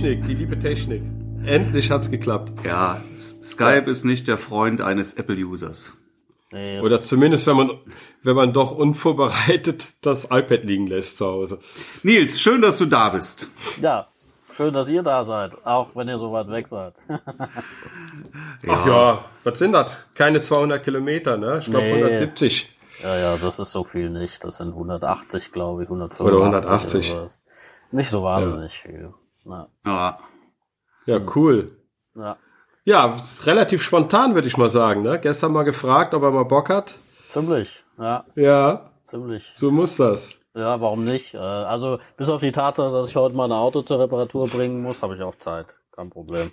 Technik, die liebe Technik. Endlich hat's geklappt. Ja, Skype ist nicht der Freund eines Apple-Users. Nee, Oder zumindest, wenn man, wenn man doch unvorbereitet das iPad liegen lässt zu Hause. Nils, schön, dass du da bist. Ja, schön, dass ihr da seid, auch wenn ihr so weit weg seid. Ach ja, was sind das? Keine 200 Kilometer, ne? Ich glaube nee. 170. Ja, ja, das ist so viel nicht. Das sind 180, glaube ich, 185. Oder 180. Oder nicht so wahnsinnig ja. viel. Ja. ja. Ja, cool. Ja. Ja, relativ spontan würde ich mal sagen. Ne? Gestern mal gefragt, ob er mal Bock hat. Ziemlich, ja. Ja. Ziemlich. So muss das. Ja, warum nicht? Äh, also bis auf die Tatsache, dass ich heute mal ein Auto zur Reparatur bringen muss, habe ich auch Zeit. Kein Problem.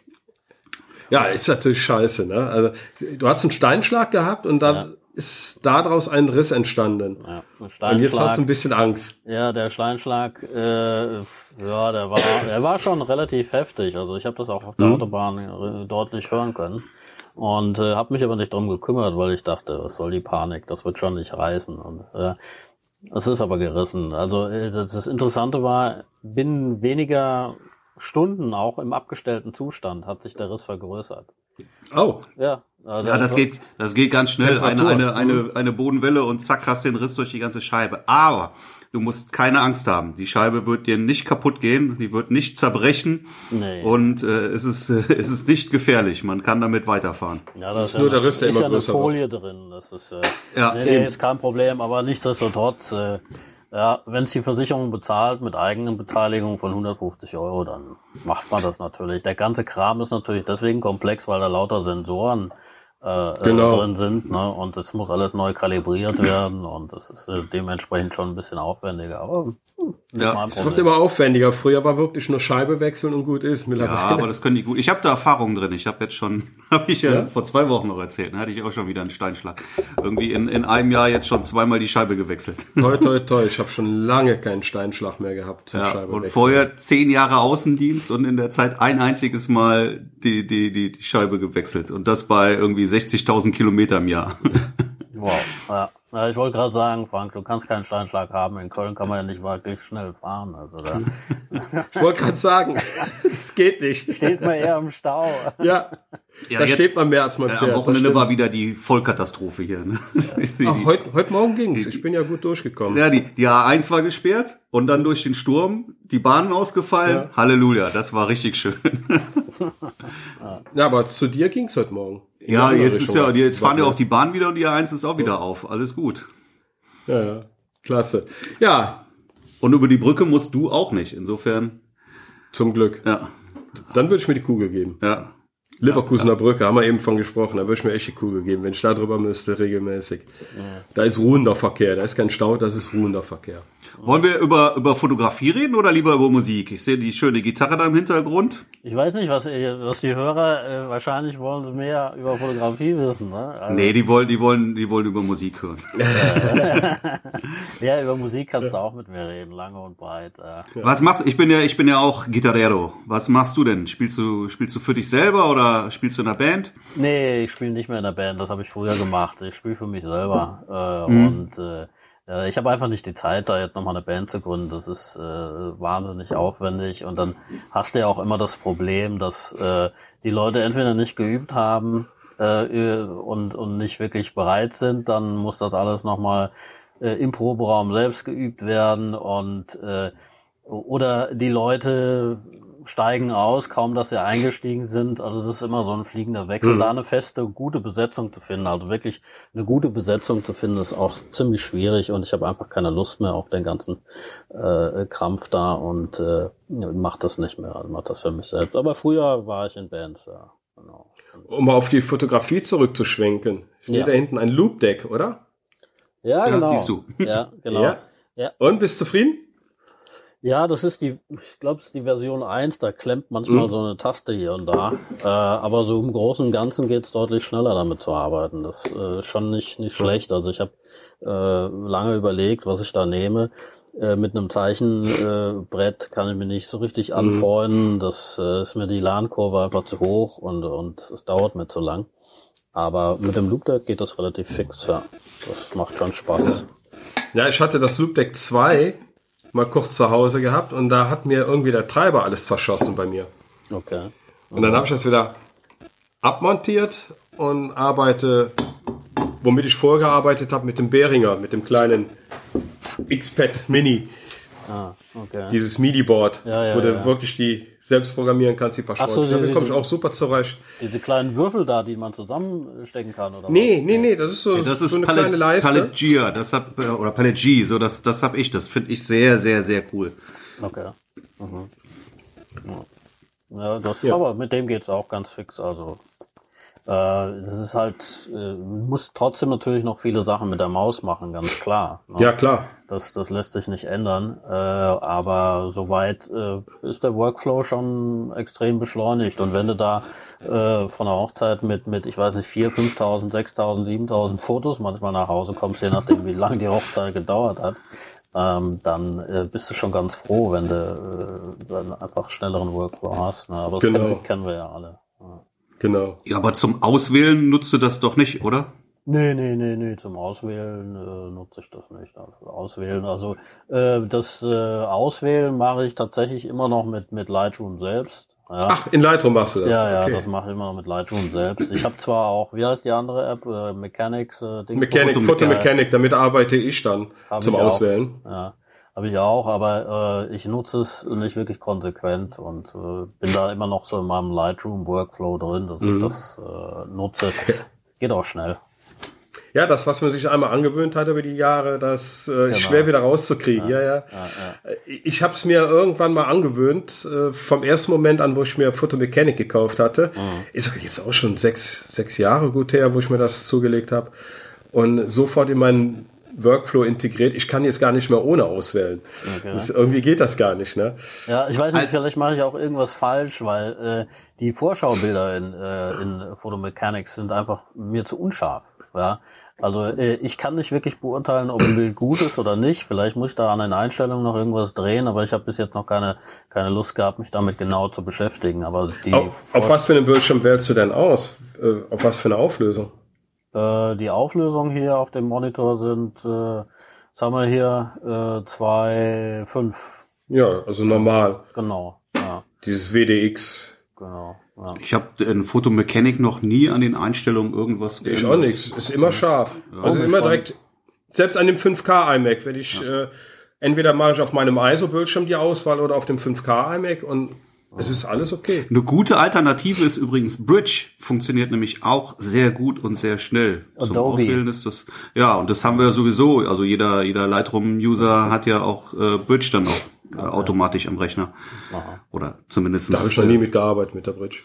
Ja, ist natürlich scheiße. Ne? Also du hast einen Steinschlag gehabt und dann ja ist daraus ein Riss entstanden. Ja, Und jetzt hast du ein bisschen Angst. Ja, der Steinschlag, äh, ja, der war, der war schon relativ heftig. Also ich habe das auch auf der mhm. Autobahn äh, deutlich hören können. Und äh, habe mich aber nicht drum gekümmert, weil ich dachte, was soll die Panik, das wird schon nicht reißen. Und äh, es ist aber gerissen. Also äh, das Interessante war, binnen weniger Stunden, auch im abgestellten Zustand, hat sich der Riss vergrößert. Oh. Ja, also ja, das geht, das geht ganz schnell. Eine, eine, eine, mhm. eine Bodenwelle und zack, hast den Riss durch die ganze Scheibe. Aber du musst keine Angst haben. Die Scheibe wird dir nicht kaputt gehen, die wird nicht zerbrechen nee. und äh, es ist äh, es ist nicht gefährlich. Man kann damit weiterfahren. Ja, das, das ist ja nur der Riss, der immer ja größer eine Folie wird. drin. Das ist äh, ja, nee, nee, ist kein Problem. Aber nichtsdestotrotz, äh, ja, wenn es die Versicherung bezahlt mit eigenen Beteiligung von 150 Euro, dann macht man das natürlich. Der ganze Kram ist natürlich deswegen komplex, weil da lauter Sensoren äh, äh, genau. drin sind. Ne? Und es muss alles neu kalibriert werden und das ist äh, dementsprechend schon ein bisschen aufwendiger. Aber hm, ja, es wird immer aufwendiger. Früher war wirklich nur Scheibe wechseln und gut ist. Ja, aber das können die gut. Ich habe da Erfahrungen drin. Ich habe jetzt schon, habe ich ja, ja, vor zwei Wochen noch erzählt, ne? hatte ich auch schon wieder einen Steinschlag. Irgendwie in, in einem Jahr jetzt schon zweimal die Scheibe gewechselt. Toi, toi, toi. Ich habe schon lange keinen Steinschlag mehr gehabt zum ja, Scheibe Und vorher zehn Jahre Außendienst und in der Zeit ein einziges Mal die, die, die, die Scheibe gewechselt. Und das bei irgendwie 60.000 Kilometer im Jahr. Wow. Ja. Ich wollte gerade sagen, Frank, du kannst keinen Steinschlag haben. In Köln kann man ja nicht wirklich schnell fahren. Also da. ich wollte gerade sagen, es geht nicht. Steht man eher im Stau. Ja, ja da jetzt, steht man mehr als man fährt. Am Wochenende war wieder die Vollkatastrophe hier. Ne? Ja. Ach, heute, heute Morgen ging's. Ich bin ja gut durchgekommen. Ja, die, die A1 war gesperrt und dann durch den Sturm die Bahnen ausgefallen. Ja. Halleluja, das war richtig schön. ja, aber zu dir ging's heute Morgen. Ja, jetzt ist ja, jetzt fahren ja auch die Bahn wieder und die A1 ist auch wieder auf. Alles gut. Ja, ja. Klasse. Ja. Und über die Brücke musst du auch nicht. Insofern. Zum Glück. Ja. Dann würde ich mir die Kugel geben. Ja. Leverkusener Brücke, haben wir eben von gesprochen, da würde ich mir echt die Kugel geben, wenn ich da drüber müsste, regelmäßig. Ja. Da ist ruhender Verkehr, da ist kein Stau, das ist ruhender Verkehr. Wollen wir über, über Fotografie reden oder lieber über Musik? Ich sehe die schöne Gitarre da im Hintergrund. Ich weiß nicht, was, was die Hörer, äh, wahrscheinlich wollen sie mehr über Fotografie wissen, ne? Also nee, die wollen, die wollen, die wollen über Musik hören. ja, über Musik kannst du auch mit mir reden, lange und breit. Äh. Was machst du? Ich bin ja, ich bin ja auch Gitarrero. Was machst du denn? Spielst du, spielst du für dich selber oder spielst du in einer Band? Nee, ich spiele nicht mehr in der Band. Das habe ich früher gemacht. Ich spiele für mich selber. Äh, mhm. Und äh, äh, ich habe einfach nicht die Zeit, da jetzt nochmal eine Band zu gründen. Das ist äh, wahnsinnig aufwendig. Und dann hast du ja auch immer das Problem, dass äh, die Leute entweder nicht geübt haben äh, und, und nicht wirklich bereit sind. Dann muss das alles nochmal äh, im Proberaum selbst geübt werden. Und äh, oder die Leute steigen aus, kaum dass sie eingestiegen sind. Also das ist immer so ein fliegender Wechsel. Mhm. Da eine feste, gute Besetzung zu finden, also wirklich eine gute Besetzung zu finden, ist auch ziemlich schwierig und ich habe einfach keine Lust mehr auf den ganzen äh, Krampf da und äh, mache das nicht mehr, also mache das für mich selbst. Aber früher war ich in Bands, ja. Genau. Um auf die Fotografie zurückzuschwenken. Steht ja. da hinten ein Loop-Deck, oder? Ja, genau. Ja, siehst du. Ja, genau. Ja. ja. Und bist du zufrieden? Ja, das ist die, ich glaube, es ist die Version 1, da klemmt manchmal mhm. so eine Taste hier und da. Äh, aber so im Großen und Ganzen geht es deutlich schneller damit zu arbeiten. Das äh, ist schon nicht, nicht schlecht. Also ich habe äh, lange überlegt, was ich da nehme. Äh, mit einem Zeichenbrett äh, kann ich mir nicht so richtig mhm. anfreunden. Mhm. Das äh, ist mir die LAN-Kurve einfach zu hoch und, und es dauert mir zu lang. Aber mit dem Loop Deck geht das relativ fix, ja. Das macht schon Spaß. Ja, ich hatte das Loop Deck 2 mal kurz zu Hause gehabt und da hat mir irgendwie der Treiber alles zerschossen bei mir. Okay. Und dann habe ich das wieder abmontiert und arbeite, womit ich vorher gearbeitet habe, mit dem Behringer, mit dem kleinen X-Pad Mini. Ah, okay. Dieses MIDI-Board, Ja, ja, wo du ja. wirklich die selbst programmieren kannst, die paar Ach so, Schräubchen. Damit komme ich auch super zurecht. Diese kleinen Würfel da, die man zusammenstecken kann, oder Nee, nee, nee, das ist so, Das ist so eine Palette, kleine Leiste. Palegia, das hab, äh, oder Palegie, so das, das hab ich, das finde ich sehr, sehr, sehr cool. was? Okay. Mhm. Ja. ja, das, Ja. aber mit dem geht's auch ganz fix, also. Äh, das ist halt, äh, muss trotzdem natürlich noch viele Sachen mit der Maus machen, ganz klar. ne? Ja, klar. Das, das lässt sich nicht ändern, äh, aber soweit äh, ist der Workflow schon extrem beschleunigt. Und wenn du da äh, von der Hochzeit mit, mit, ich weiß nicht, 4.000, 5.000, 6.000, 7.000 Fotos manchmal nach Hause kommst, je nachdem, wie lange die Hochzeit gedauert hat, ähm, dann äh, bist du schon ganz froh, wenn du äh, dann einfach schnelleren Workflow hast. Ne? Aber das Genau. kennen, kennen wir ja alle. Genau. Ja, aber zum Auswählen nutzt du das doch nicht, oder? Nee, nee, nee, nee, zum Auswählen äh, nutze ich das nicht. Also Auswählen, also äh, das äh, Auswählen mache ich tatsächlich immer noch mit, mit Lightroom selbst. Ja, Ach, in Lightroom machst du das. ja, ja, okay. das mache ich immer noch mit Lightroom selbst. Ich habe zwar auch, wie heißt die andere App, äh, Mechanics, äh, Dings, Mechanic, Foto- Fotomechanic, damit arbeite ich dann Hab zum ich auch. Auswählen. Ja, habe ich auch, aber äh, ich nutze es nicht wirklich konsequent und äh, bin da immer noch so in meinem Lightroom-Workflow drin, dass Mhm. ich das äh, nutze. Geht auch schnell. Ja, das, was man sich einmal angewöhnt hat über die Jahre, das äh, Genau. ist schwer wieder rauszukriegen. Ja, ja. Ich habe es mir irgendwann mal angewöhnt, äh, vom ersten Moment an, wo ich mir Photomechanic gekauft hatte. Mhm. Ist jetzt auch schon sechs, sechs Jahre gut her, wo ich mir das zugelegt habe. Und sofort in meinen Workflow integriert. Ich kann jetzt gar nicht mehr ohne auswählen. Das, irgendwie geht das gar nicht, ne? Ja, ich weiß nicht, vielleicht mache ich auch irgendwas falsch, weil äh, die Vorschaubilder in, äh, in Photomechanics sind einfach mir zu unscharf. Ja, also äh, ich kann nicht wirklich beurteilen, ob ein Bild gut ist oder nicht. Vielleicht muss ich da an den Einstellungen noch irgendwas drehen, aber ich habe bis jetzt noch keine keine Lust gehabt, mich damit genau zu beschäftigen. Aber die Auf, auf was für einen Bildschirm wählst du denn aus? Äh, auf was für eine Auflösung? Äh, die Auflösung hier auf dem Monitor sind, äh, was haben wir hier, äh, zwei fünf Ja, also normal. genau, ja, Dieses WDX. genau, ja. Ich habe in Fotomechanic noch nie an den Einstellungen irgendwas Ich auch nichts. Ist immer scharf. Also immer direkt, selbst an dem 5K iMac, wenn ich, äh, entweder mache ich auf meinem ISO-Bildschirm die Auswahl oder auf dem 5K iMac und es ist alles okay. Eine gute Alternative ist übrigens Bridge, funktioniert nämlich auch sehr gut und sehr schnell. Zum Adobe. Auswählen ist das, ja, und das haben wir sowieso, also jeder, jeder Lightroom-User hat ja auch äh, Bridge dann auch äh, automatisch am Rechner. Oder zumindest. Da habe ich noch nie mitgearbeitet mit der Bridge.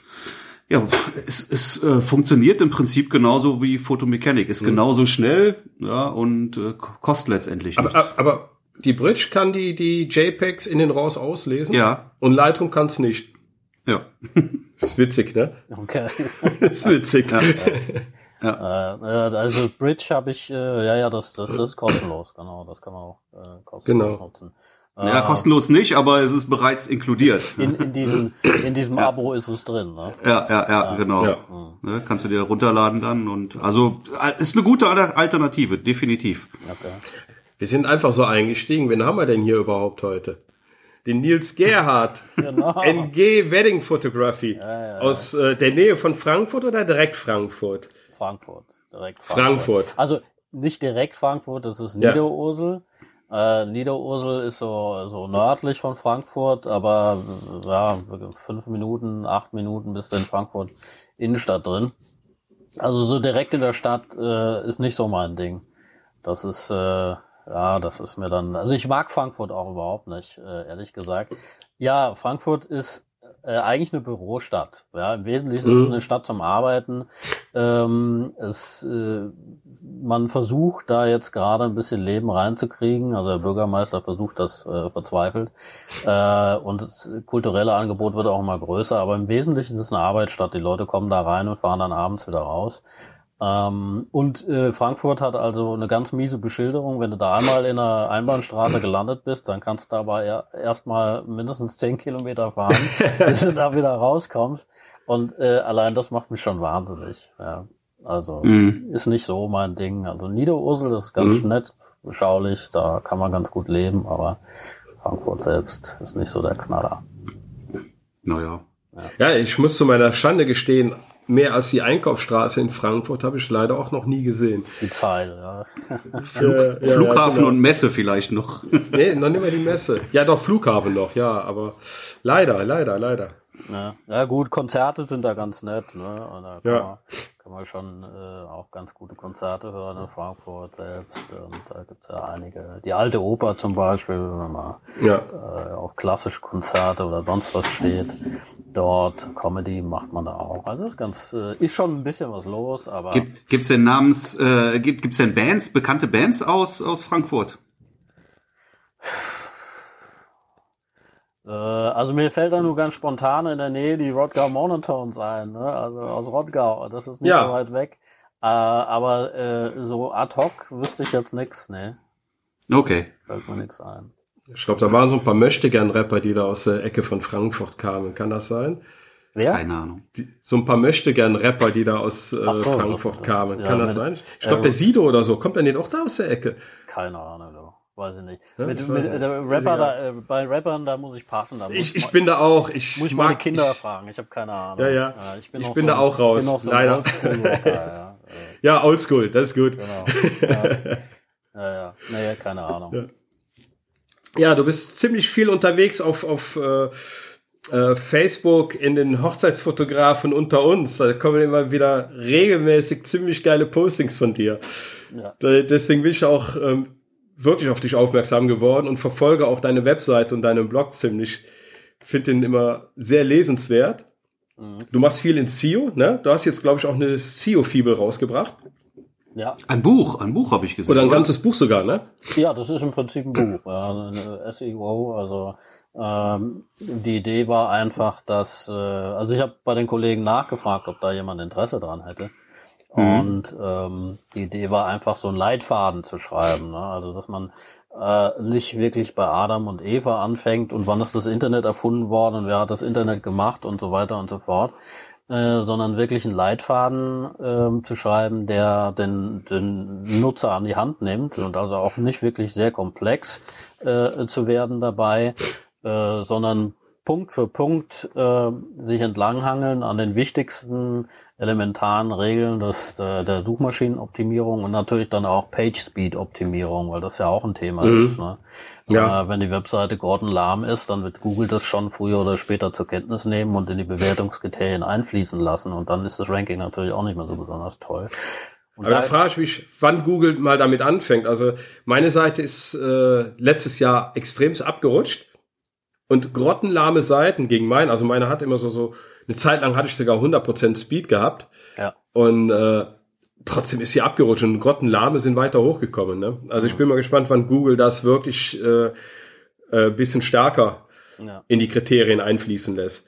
Ja, es, es äh, funktioniert im Prinzip genauso wie Photomechanic. Ist genauso schnell, ja, und äh, ko- kostet letztendlich Aber, nichts. aber die Bridge kann die, die JPEGs in den RAWs auslesen. Ja. Und Lightroom kann es nicht. ja. ist witzig, ne? Okay. ist witzig. Äh, äh, also Bridge habe ich, äh, ja, ja, das, das, das ist kostenlos, genau, das kann man auch äh, kostenlos Genau. nutzen. ja, Äh, kostenlos nicht, aber es ist bereits inkludiert. in, in diesem, in diesem Abo ist es drin, ne? Ja, ja, ja, genau. Ja. Ne, kannst du dir runterladen dann und also äh, ist eine gute Al- Alternative, definitiv. Okay. Wir sind einfach so eingestiegen. Wen haben wir denn hier überhaupt heute? Den Nils Gerhardt. Genau. NG Wedding Photography. Aus äh, der Nähe von Frankfurt oder direkt Frankfurt? Frankfurt, direkt Frankfurt. Also nicht direkt Frankfurt, das ist Ja. Niederursel. Äh, Niederursel ist so, so nördlich von Frankfurt, aber ja, fünf Minuten, acht Minuten bist du in Frankfurt Innenstadt drin. Also so direkt in der Stadt äh, ist nicht so mein Ding. Das ist, äh, ja, das ist mir dann, also ich mag Frankfurt auch überhaupt nicht, äh, ehrlich gesagt. Ja, Frankfurt ist äh, eigentlich eine Bürostadt. Ja, im Wesentlichen ist es eine Stadt zum Arbeiten. Ähm, es, äh, man versucht da jetzt gerade ein bisschen Leben reinzukriegen. Also der Bürgermeister versucht das äh, verzweifelt. Und das kulturelle Angebot wird auch immer größer. Aber im Wesentlichen ist es eine Arbeitsstadt. Die Leute kommen da rein und fahren dann abends wieder raus. Ähm, und äh, Frankfurt hat also eine ganz miese Beschilderung. Wenn du da einmal in einer Einbahnstraße gelandet bist, dann kannst du aber er, erstmal mindestens zehn Kilometer fahren, bis du da wieder rauskommst. Und äh, allein das macht mich schon wahnsinnig. Ja. Also ist nicht so mein Ding. Also Niederursel, das ist ganz nett, beschaulich, da kann man ganz gut leben, aber Frankfurt selbst ist nicht so der Knaller. Naja. Ja. ja, ich muss zu meiner Schande gestehen, mehr als die Einkaufsstraße in Frankfurt habe ich leider auch noch nie gesehen. Die Zeile, ja. Flug, ja, Flughafen genau. und Messe vielleicht noch. nee, noch nicht mehr die Messe. Ja, doch, Flughafen noch, ja, aber leider, leider, leider. Ja, ja gut, Konzerte sind da ganz nett, ne? Und da kann, ja. man, kann man schon äh, auch ganz gute Konzerte hören in Frankfurt selbst. Und da gibt's ja einige. Die alte Oper zum Beispiel, wenn man mal ja. äh, auf klassische Konzerte oder sonst was steht. Dort Comedy macht man da auch. Also ist ganz, äh, ist schon ein bisschen was los, aber. Gibt, gibt's denn Namens, äh, gibt, gibt's denn Bands, bekannte Bands aus, aus Frankfurt? Also mir fällt da nur ganz spontan in der Nähe die Rodgau Monotones ein, ne? Also aus Rodgau. Das ist nicht ja. so weit weg. Äh, aber äh, so ad hoc wüsste ich jetzt nix, ne? Okay. Fällt mir nix ein. Ich glaube, da waren so ein paar Möchtegern-Rapper, die da aus der Ecke von Frankfurt kamen. Kann das sein? Wer? Keine Ahnung. Die, so ein paar Möchtegern-Rapper, die da aus äh, so, Frankfurt kamen. Ja, Kann das sein? Ich glaube, der Sido oder so. Kommt der nicht auch da aus der Ecke? Keine Ahnung. Doch. Weiß ich nicht. Ja, mit, mit, der Rapper da, äh, bei Rappern, da muss ich passen. Da ich, ich bin da auch. Ich muss ich mag, meine Kinder ich, fragen. Ich habe keine Ahnung. Ja, ja. ja ich bin, ich bin so da auch raus. So leider. ja. ja, oldschool, das ist gut. Genau. Ja, ja. ja. Naja, keine Ahnung. Ja. du bist ziemlich viel unterwegs auf, auf äh, äh, Facebook in den Hochzeitsfotografen unter uns. Da kommen immer wieder regelmäßig ziemlich geile Postings von dir. Ja. Deswegen bin ich auch ähm, wirklich auf dich aufmerksam geworden und verfolge auch deine Webseite und deinen Blog ziemlich. Finde den immer sehr lesenswert. Mhm. Du machst viel in SEO, ne? Du hast jetzt, glaube ich, auch eine SEO-Fibel rausgebracht. Ja. Ein Buch, ein Buch habe ich gesehen. Oder ein oder? ganzes Buch sogar, ne? Ja, das ist im Prinzip ein Buch. Ja, eine SEO, also ähm, die Idee war einfach, dass, äh, also ich habe bei den Kollegen nachgefragt, ob da jemand Interesse dran hätte. Mhm. Und ähm, die Idee war einfach so einen Leitfaden zu schreiben. Ne? Also dass man äh, nicht wirklich bei Adam und Eva anfängt und wann ist das Internet erfunden worden und wer hat das Internet gemacht und so weiter und so fort, äh, sondern wirklich einen Leitfaden äh, zu schreiben, der den, den Nutzer an die Hand nimmt und also auch nicht wirklich sehr komplex äh, zu werden dabei, äh, sondern Punkt für Punkt äh, sich entlanghangeln an den wichtigsten elementaren Regeln des, der, der Suchmaschinenoptimierung und natürlich dann auch Page-Speed-Optimierung, weil das ja auch ein Thema mhm. ist. Ne? Ja. Äh, wenn die Webseite grottenlahm ist, dann wird Google das schon früher oder später zur Kenntnis nehmen und in die Bewertungskriterien einfließen lassen und dann ist das Ranking natürlich auch nicht mehr so besonders toll. Und Aber da, da frage ich mich, wann Google mal damit anfängt. Also meine Seite ist äh, letztes Jahr extremst abgerutscht und grottenlahme Seiten gegen meinen, also meine hat immer so, so, eine Zeit lang hatte ich sogar 100% Speed gehabt. Ja. Und äh, trotzdem ist sie abgerutscht und grottenlahme sind weiter hochgekommen. Ne? Also ich bin mal gespannt, wann Google das wirklich äh, äh, bisschen stärker ja. in die Kriterien einfließen lässt.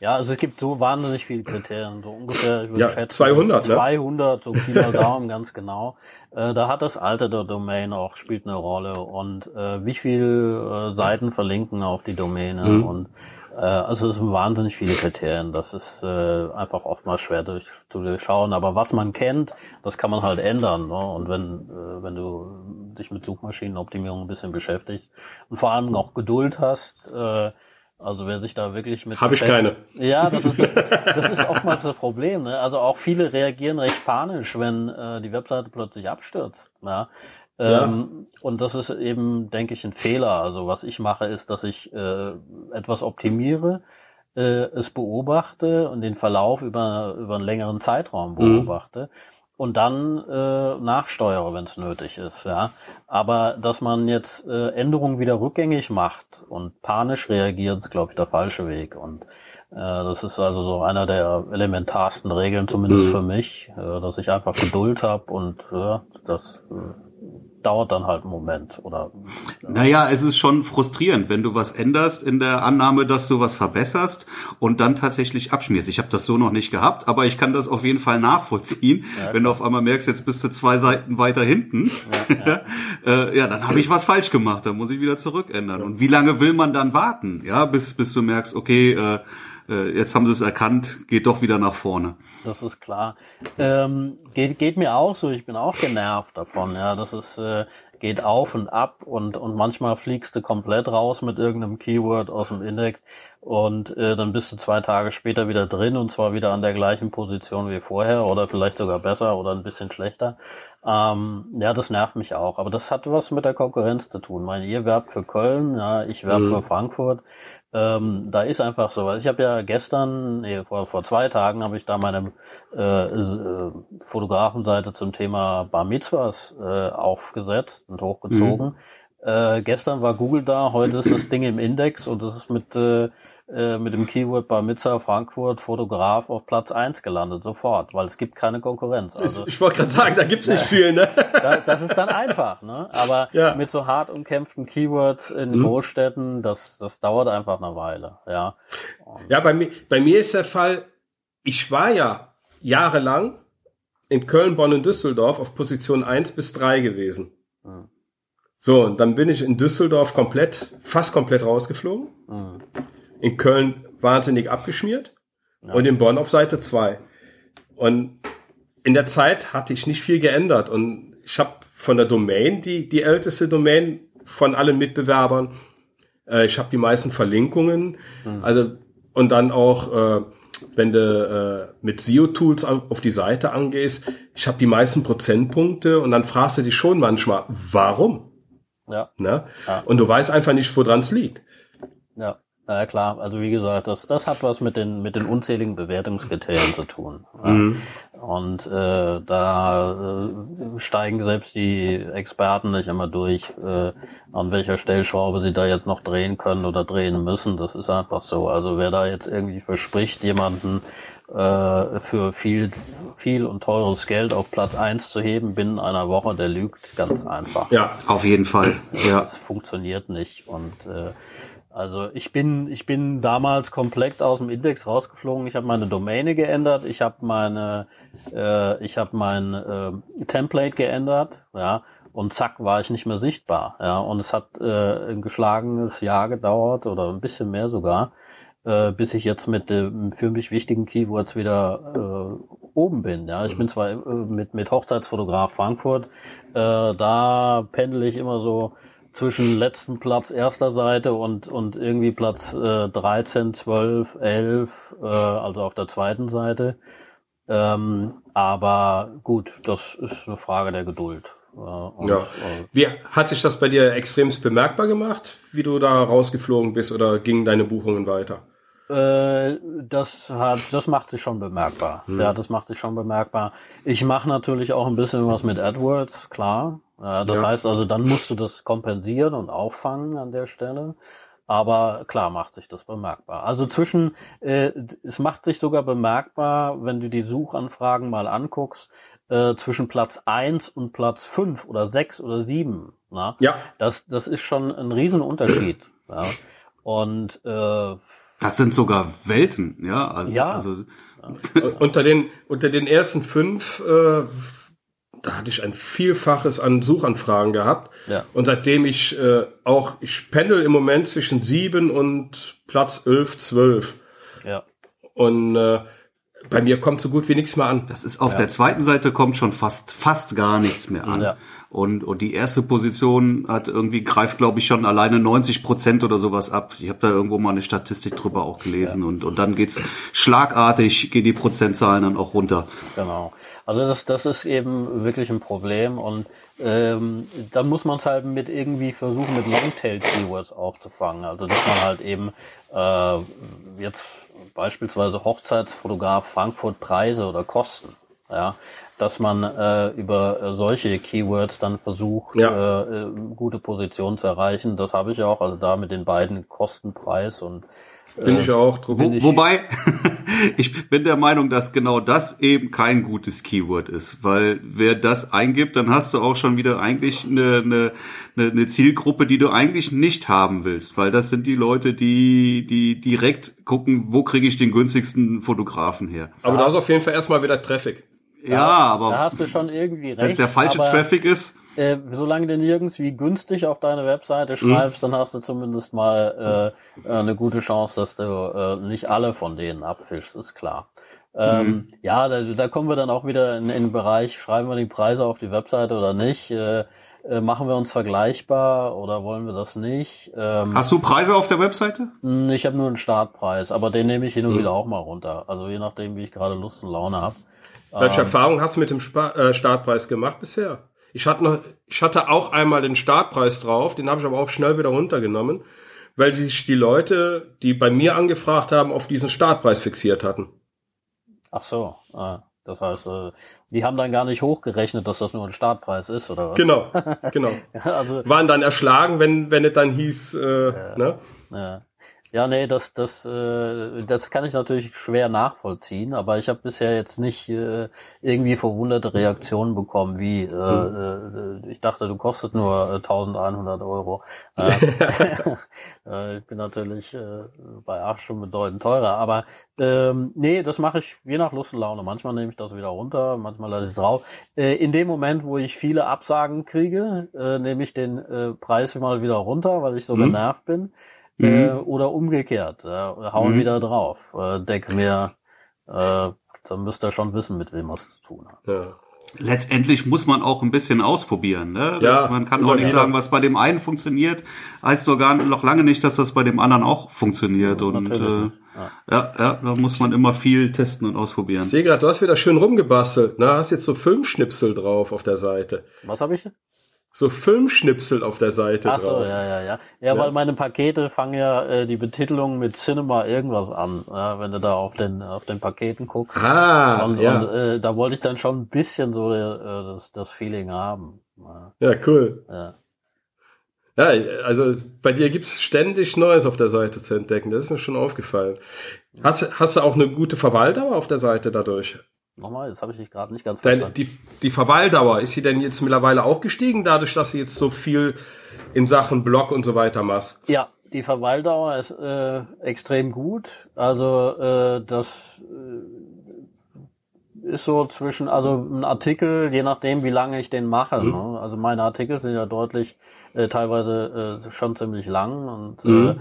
Ja, also es gibt so wahnsinnig viele Kriterien, so ungefähr, ich würde ja, schätzen, 200, 200, ne? so Pi mal Daumen, ganz genau. Äh, da hat das Alter der Domain auch, spielt eine Rolle und äh, wie viel äh, Seiten verlinken auf die Domäne mhm. und also es sind wahnsinnig viele Kriterien, das ist äh, einfach oftmals schwer durch, zu durchschauen, aber was man kennt, das kann man halt ändern ne? und wenn, äh, wenn du dich mit Suchmaschinenoptimierung ein bisschen beschäftigst und vor allem auch Geduld hast, äh, also wer sich da wirklich mit... Habe ich keine. Ja, das ist, das ist oftmals das Problem. Ne? Also auch viele reagieren recht panisch, wenn äh, die Webseite plötzlich abstürzt. Ja? Ähm, ja. Und das ist eben, denke ich, ein Fehler. Also was ich mache, ist, dass ich äh, etwas optimiere, äh, es beobachte und den Verlauf über, über einen längeren Zeitraum mhm. beobachte. Mhm und dann äh, nachsteuere, wenn es nötig ist. Ja, aber dass man jetzt äh, Änderungen wieder rückgängig macht und panisch reagiert, ist glaube ich der falsche Weg. Und äh, das ist also so einer der elementarsten Regeln, zumindest mhm. für mich, äh, dass ich einfach Geduld habe und äh, das äh, dauert dann halt einen Moment oder. Ja. Naja, es ist schon frustrierend, wenn du was änderst in der Annahme, dass du was verbesserst und dann tatsächlich abschmierst. Ich habe das so noch nicht gehabt, aber ich kann das auf jeden Fall nachvollziehen, ja, wenn du auf einmal merkst, jetzt bist du zwei Seiten weiter hinten. Ja, ja. äh, ja dann habe ich was falsch gemacht, dann muss ich wieder zurückändern. Und wie lange will man dann warten, ja, bis bis du merkst, okay. Äh, äh, jetzt haben sie es erkannt, geht doch wieder nach vorne. Das ist klar. Ähm, geht, geht mir auch so, ich bin auch genervt davon. Ja, das ist, äh, geht auf und ab und, und manchmal fliegst du komplett raus mit irgendeinem Keyword aus dem Index und äh, dann bist du zwei Tage später wieder drin und zwar wieder an der gleichen Position wie vorher oder vielleicht sogar besser oder ein bisschen schlechter. Ähm, ja, das nervt mich auch. Aber das hat was mit der Konkurrenz zu tun. Meine, ihr werbt für Köln, ja, ich werbe mhm. für Frankfurt. Ähm, da ist einfach so. Ich habe ja gestern, nee, vor, vor zwei Tagen, habe ich da meine äh, äh, Fotografenseite zum Thema Bar Mitzvahs äh, aufgesetzt und hochgezogen. Mhm. Äh, gestern war Google da, heute ist das Ding im Index und das ist mit äh, äh, mit dem Keyword bei Mitzer Frankfurt Fotograf auf Platz eins gelandet, sofort, weil es gibt keine Konkurrenz. Also, ich, ich wollte gerade sagen, da gibt's nicht viel, ne? Da, das ist dann einfach, ne? Aber ja. mit so hart umkämpften Keywords in mhm. Großstädten, das, das dauert einfach eine Weile, ja. Und ja, bei mir, bei mir ist der Fall, ich war ja jahrelang in Köln, Bonn und Düsseldorf auf Position eins bis drei gewesen. Mhm. So, und dann bin ich in Düsseldorf komplett, fast komplett rausgeflogen. Mhm in Köln wahnsinnig abgeschmiert ja. und in Bonn auf Seite 2. Und in der Zeit hatte ich nicht viel geändert und ich habe von der Domain, die, die älteste Domain von allen Mitbewerbern, äh, ich habe die meisten Verlinkungen, mhm. also und dann auch, äh, wenn du äh, mit SEO-Tools auf die Seite angehst, ich habe die meisten Prozentpunkte und dann fragst du dich schon manchmal, warum? Ja. Ne? ja. Und du weißt einfach nicht, woran es liegt. Ja. Na klar, also wie gesagt, das, das hat was mit den, mit den unzähligen Bewertungskriterien zu tun. Ja. Mhm. Und äh, da äh, steigen selbst die Experten nicht immer durch, äh, an welcher Stellschraube sie da jetzt noch drehen können oder drehen müssen. Das ist einfach so. Also wer da jetzt irgendwie verspricht, jemanden äh, für viel, viel und teures Geld auf Platz eins zu heben binnen einer Woche, der lügt ganz einfach. Ja, auf jeden Fall. Das, ja. das funktioniert nicht. Und äh, also ich bin, ich bin damals komplett aus dem Index rausgeflogen. Ich habe meine Domäne geändert, ich habe meine, äh, ich habe mein äh, Template geändert, ja, und zack war ich nicht mehr sichtbar, ja. Und es hat äh, ein geschlagenes Jahr gedauert oder ein bisschen mehr sogar, äh, bis ich jetzt mit dem für mich wichtigen Keywords wieder äh, oben bin. Ja, ich bin zwar äh, mit mit Hochzeitsfotograf Frankfurt, äh, da pendel ich immer so zwischen letzten Platz erster Seite und, und irgendwie Platz äh, 13, 12, 11, äh, also auf der zweiten Seite. Ähm, aber gut, das ist eine Frage der Geduld. Äh, und, ja. Äh, wie hat sich das bei dir extremst bemerkbar gemacht, wie du da rausgeflogen bist oder gingen deine Buchungen weiter? Äh, das hat, das macht sich schon bemerkbar. Hm. Ja, das macht sich schon bemerkbar. Ich mache natürlich auch ein bisschen was mit AdWords, klar. Ja, das ja. heißt also, dann musst du das kompensieren und auffangen an der Stelle. Aber klar macht sich das bemerkbar. Also zwischen, äh, es macht sich sogar bemerkbar, wenn du die Suchanfragen mal anguckst, äh, zwischen Platz eins und Platz fünf oder sechs oder sieben. Na? Ja. Das, das ist schon ein Riesenunterschied. ja. Und äh, das sind sogar Welten, ja. Also, ja. Also, unter den unter den ersten fünf äh, da hatte ich ein Vielfaches an Suchanfragen gehabt. Ja. Und seitdem ich äh, auch, ich pendel im Moment zwischen sieben und Platz elf, zwölf. Ja. Und äh, bei mir kommt so gut wie nichts mehr an. Das ist auf ja. der zweiten Seite kommt schon fast fast gar nichts mehr an. Ja. Und, und die erste Position hat irgendwie greift glaube ich schon alleine 90 Prozent oder sowas ab. Ich habe da irgendwo mal eine Statistik drüber auch gelesen ja. und und dann geht's schlagartig gehen die Prozentzahlen dann auch runter. Genau. Also das das ist eben wirklich ein Problem und ähm, dann muss man es halt mit irgendwie versuchen mit Longtail Keywords aufzufangen. Also dass man halt eben äh, jetzt beispielsweise Hochzeitsfotograf Frankfurt Preise oder Kosten. Ja, dass man äh, über solche Keywords dann versucht, ja. äh, äh gute Positionen zu erreichen. Das habe ich auch, also da mit den beiden Kostenpreis und bin ich auch. Wo, wobei, ich bin der Meinung, dass genau das eben kein gutes Keyword ist, weil wer das eingibt, dann hast du auch schon wieder eigentlich eine, eine, eine Zielgruppe, die du eigentlich nicht haben willst, weil das sind die Leute, die, die direkt gucken, wo kriege ich den günstigsten Fotografen her. Aber da ist auf jeden Fall erstmal wieder Traffic. Ja, ja aber. Da hast du schon irgendwie recht. Wenn es der falsche Traffic ist äh, solange du nirgends wie günstig auf deine Webseite schreibst, mhm. dann hast du zumindest mal äh, eine gute Chance, dass du äh, nicht alle von denen abfischst, ist klar. Ähm, mhm. Ja, da, da kommen wir dann auch wieder in, in den Bereich, schreiben wir die Preise auf die Webseite oder nicht? Äh, äh, machen wir uns vergleichbar oder wollen wir das nicht? Ähm, Hast du Preise auf der Webseite? Hm, ich habe nur einen Startpreis, aber den nehme ich hin und mhm. wieder auch mal runter. Also je nachdem, wie ich gerade Lust und Laune habe. Welche ähm, Erfahrung hast du mit dem Spa äh, Startpreis gemacht bisher? Ich hatte noch, ich hatte auch einmal den Startpreis drauf, den habe ich aber auch schnell wieder runtergenommen, weil sich die Leute, die bei mir angefragt haben, auf diesen Startpreis fixiert hatten. Ach so, ah, das heißt, äh, die haben dann gar nicht hochgerechnet, dass das nur ein Startpreis ist, oder was? Genau, genau. also, Waren dann erschlagen, wenn, wenn es dann hieß, äh, ja, ne? Ja. Ja, nee, das, das, äh, das kann ich natürlich schwer nachvollziehen, aber ich habe bisher jetzt nicht äh, irgendwie verwunderte Reaktionen bekommen, wie äh, äh, ich dachte, du kostet nur äh, 1100 Euro. Äh, äh, ich bin natürlich äh, bei acht schon bedeutend teurer, aber ähm, nee, das mache ich je nach Lust und Laune. Manchmal nehme ich das wieder runter, manchmal lasse ich es drauf. Äh, in dem Moment, wo ich viele Absagen kriege, äh, nehme ich den äh, Preis mal wieder runter, weil ich so mhm. genervt bin. Mhm. Äh, oder umgekehrt, äh, hauen mhm. wieder drauf. Äh, denke mir, äh, dann müsst ihr schon wissen, mit wem was zu tun hat. Ja. Letztendlich muss man auch ein bisschen ausprobieren. Ne? Ja, man kann auch nicht sagen, was bei dem einen funktioniert, heißt doch gar noch lange nicht, dass das bei dem anderen auch funktioniert. Ja, und äh, ja. ja, da muss man immer viel testen und ausprobieren. Ich sehe gerade, du hast wieder schön rumgebastelt. Ne? Hast jetzt so Filmschnipsel drauf auf der Seite. Was habe ich? So Filmschnipsel auf der Seite Ach so, drauf. ja, ja, ja, ja. weil meine Pakete fangen ja äh, die Betitelung mit Cinema irgendwas an, ja, wenn du da auf den auf den Paketen guckst. Ah, und, ja. und äh, da wollte ich dann schon ein bisschen so äh, das, das Feeling haben. Ja, ja cool. Ja. Ja, also bei dir gibt's ständig Neues auf der Seite zu entdecken. Das ist mir schon aufgefallen. Hast, hast du auch eine gute Verweildauer auf der Seite dadurch? Nochmal, das habe ich gerade nicht ganz verstanden. Deine, die, die Verweildauer, ist sie denn jetzt mittlerweile auch gestiegen, dadurch, dass sie jetzt so viel in Sachen Blog und so weiter machst? Ja, die Verweildauer ist äh, extrem gut. Also äh, das äh, ist so zwischen, also ein Artikel, je nachdem, wie lange ich den mache. Mhm. Ne? Also meine Artikel sind ja deutlich, äh, teilweise äh, schon ziemlich lang und mhm. äh,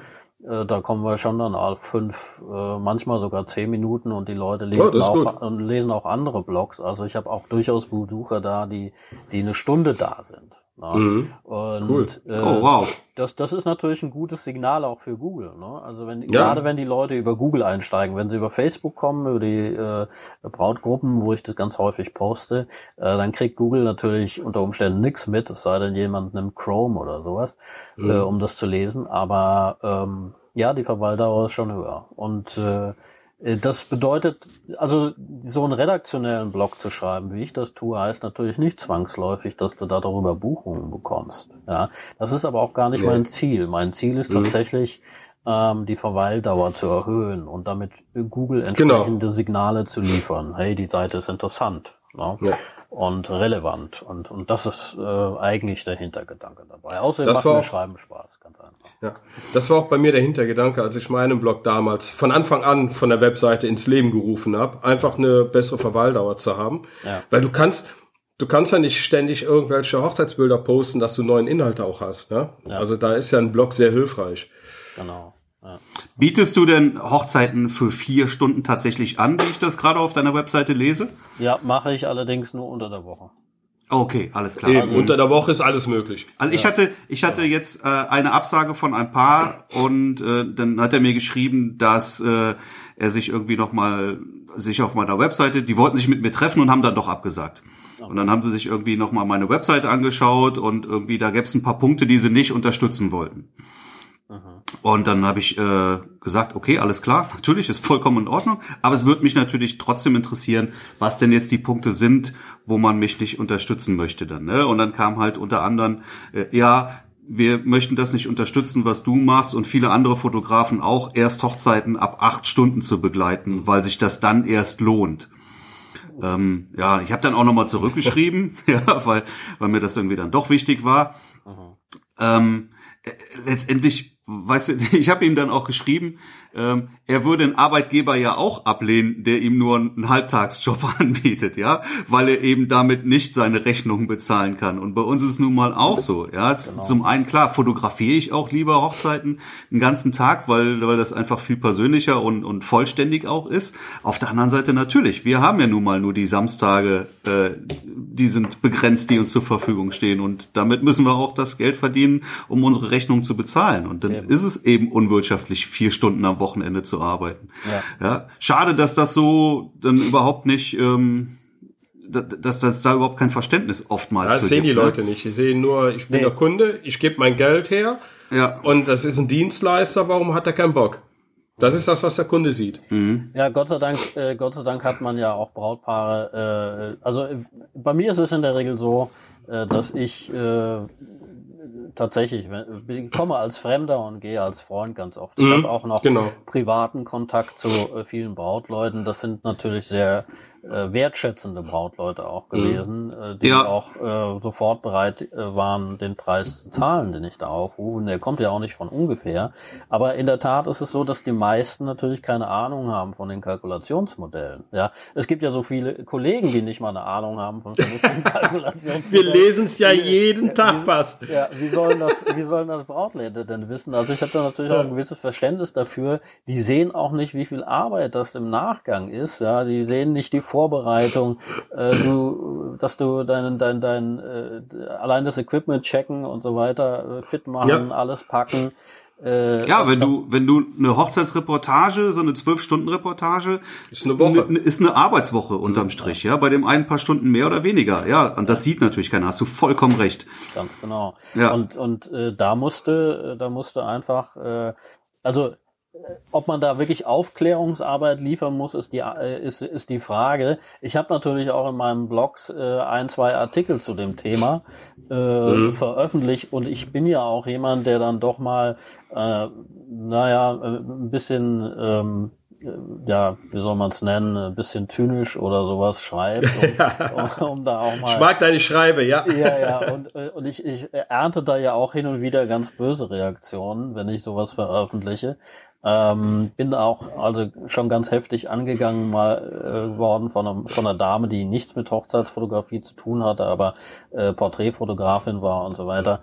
äh, da kommen wir schon dann auf fünf, äh, manchmal sogar zehn Minuten und die Leute lesen, oh, auch, und lesen auch andere Blogs. Also ich habe auch durchaus Besucher da, die, die eine Stunde da sind. Ja. Mhm. Und, cool. Äh, oh, wow. Das, das ist natürlich ein gutes Signal auch für Google. Ne? Also wenn ja. gerade wenn die Leute über Google einsteigen, wenn sie über Facebook kommen, über die äh, Brautgruppen, wo ich das ganz häufig poste, äh, dann kriegt Google natürlich unter Umständen nichts mit, es sei denn jemand nimmt Chrome oder sowas, mhm. äh, um das zu lesen. Aber ähm, ja, die Verweildauer ist schon höher. Und äh, das bedeutet, also so einen redaktionellen Blog zu schreiben, wie ich das tue, heißt natürlich nicht zwangsläufig, dass du da darüber Buchungen bekommst. Ja, das ist aber auch gar nicht ja. mein Ziel. Mein Ziel ist mhm. tatsächlich, ähm, die Verweildauer zu erhöhen und damit Google genau. entsprechende genau. Signale zu liefern. Hey, die Seite ist interessant. Ne? Ja und relevant. Und, und das ist äh, eigentlich der Hintergedanke dabei. Außerdem das macht mir auch, Schreiben Spaß, ganz einfach. Ja, das war auch bei mir der Hintergedanke, als ich meinen Blog damals von Anfang an von der Webseite ins Leben gerufen habe, einfach eine bessere Verweildauer zu haben. Ja. Weil du kannst, du kannst ja nicht ständig irgendwelche Hochzeitsbilder posten, dass du neuen Inhalt auch hast. Ne? Ja. Also da ist ja ein Blog sehr hilfreich. Genau. Ja. Bietest du denn Hochzeiten für vier Stunden tatsächlich an, wie ich das gerade auf deiner Webseite lese? Ja, mache ich allerdings nur unter der Woche. Okay, alles klar. Eben, also, unter der Woche ist alles möglich. Also ich hatte, ich hatte jetzt äh, eine Absage von ein Paar und äh, dann hat er mir geschrieben, dass äh, er sich irgendwie noch mal sich auf meiner Webseite, die wollten sich mit mir treffen und haben dann doch abgesagt. Und dann haben sie sich irgendwie noch mal meine Webseite angeschaut und irgendwie da gäbe es ein paar Punkte, die sie nicht unterstützen wollten. Und dann habe ich äh, gesagt, okay, alles klar, natürlich ist vollkommen in Ordnung, aber es würde mich natürlich trotzdem interessieren, was denn jetzt die Punkte sind, wo man mich nicht unterstützen möchte dann. Ne? Und dann kam halt unter anderem, äh, ja, wir möchten das nicht unterstützen, was du machst und viele andere Fotografen auch, erst Hochzeiten ab acht Stunden zu begleiten, weil sich das dann erst lohnt. Ähm, ja, ich habe dann auch nochmal zurückgeschrieben, ja, weil, weil mir das irgendwie dann doch wichtig war. Ähm, äh, letztendlich weißt du, ich habe ihm dann auch geschrieben, ähm, er würde einen Arbeitgeber ja auch ablehnen, der ihm nur einen Halbtagsjob anbietet, ja, weil er eben damit nicht seine Rechnungen bezahlen kann. Und bei uns ist es nun mal auch so, ja. Genau. Zum einen klar fotografiere ich auch lieber Hochzeiten einen ganzen Tag, weil weil das einfach viel persönlicher und und vollständig auch ist. Auf der anderen Seite natürlich, wir haben ja nun mal nur die Samstage, äh, die sind begrenzt, die uns zur Verfügung stehen und damit müssen wir auch das Geld verdienen, um unsere Rechnungen zu bezahlen. Und dann eben. ist es eben unwirtschaftlich, vier Stunden am Wochenende zu arbeiten. Ja. ja. Schade, dass das so dann überhaupt nicht, ähm, dass das da überhaupt kein Verständnis oftmals ja, das sehen gibt, die ne? Leute nicht. Die sehen nur, ich bin nee. der Kunde, ich gebe mein Geld her ja. und das ist ein Dienstleister, warum hat er keinen Bock? Das ist das, was der Kunde sieht. Mhm. Ja, Gott sei Dank, äh, Gott sei Dank hat man ja auch Brautpaare. Äh, also äh, bei mir ist es in der Regel so, äh, dass ich äh, tatsächlich, ich komme als Fremder und gehe als Freund ganz oft. Ich mhm, habe auch noch genau. privaten Kontakt zu äh, vielen Brautleuten. Das sind natürlich sehr äh, wertschätzende Brautleute auch mhm. gewesen, mhm. die ja. auch äh, sofort bereit äh, waren, den Preis zu zahlen, den ich da aufrufe. Und der kommt ja auch nicht von ungefähr. Aber in der Tat ist es so, dass die meisten natürlich keine Ahnung haben von den Kalkulationsmodellen. Ja, es gibt ja so viele Kollegen, die nicht mal eine Ahnung haben von Kalkulationsmodellen. Wir lesen es ja jeden Tag fast. Ja, wie sollen das, wie sollen das Brautleute denn wissen? Also ich habe da natürlich auch ein gewisses Verständnis dafür. Die sehen auch nicht, wie viel Arbeit das im Nachgang ist. Ja, die sehen nicht die Vorbereitung, äh, du, dass du deinen, dein, dein, äh, allein das Equipment checken und so weiter, äh, fit machen, ja. alles packen. Äh, ja, wenn du, wenn du eine Hochzeitsreportage, so eine zwölf-Stunden-Reportage, ist eine Woche. Ist eine Arbeitswoche unterm Strich, ja. Bei dem einen paar Stunden mehr oder weniger, ja. Und das sieht natürlich keiner, hast du vollkommen recht. Ganz genau. Ja. Und, und äh, da musste, äh, da musste einfach, äh, also ob man da wirklich Aufklärungsarbeit liefern muss, ist die, äh, ist, ist die Frage. Ich habe natürlich auch in meinem Blogs äh, ein, zwei Artikel zu dem Thema äh, mhm. veröffentlicht und ich bin ja auch jemand, der dann doch mal, äh, naja, äh, ein bisschen, ähm, äh, ja, wie soll man es nennen, ein bisschen zynisch oder sowas schreibt, um, um, um, da auch mal. Ich mag deine Schreibe, ja. Ja, ja, und, und ich, ich ernte da ja auch hin und wieder ganz böse Reaktionen, wenn ich sowas veröffentliche. Ähm, bin auch also schon ganz heftig angegangen mal äh, worden von, einem, von einer Dame, die nichts mit Hochzeitsfotografie zu tun hatte, aber äh, Porträtfotografin war und so weiter.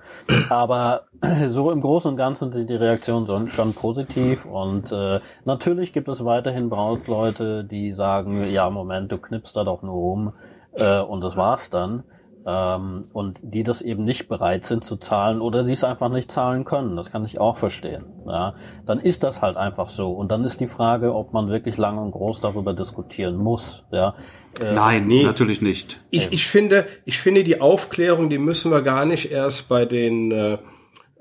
Aber so im Großen und Ganzen sind die Reaktionen schon positiv und äh, natürlich gibt es weiterhin Brautleute, die sagen, ja Moment, du knippst da doch nur rum äh, und das war's dann ähm, und die das eben nicht bereit sind zu zahlen oder die es einfach nicht zahlen können. Das kann ich auch verstehen. Ja, dann ist das halt einfach so. Und dann ist die Frage, ob man wirklich lang und groß darüber diskutieren muss. Ja, äh, Nein, nee, natürlich nicht. Ich, ich finde, ich finde die Aufklärung, die müssen wir gar nicht erst bei den äh,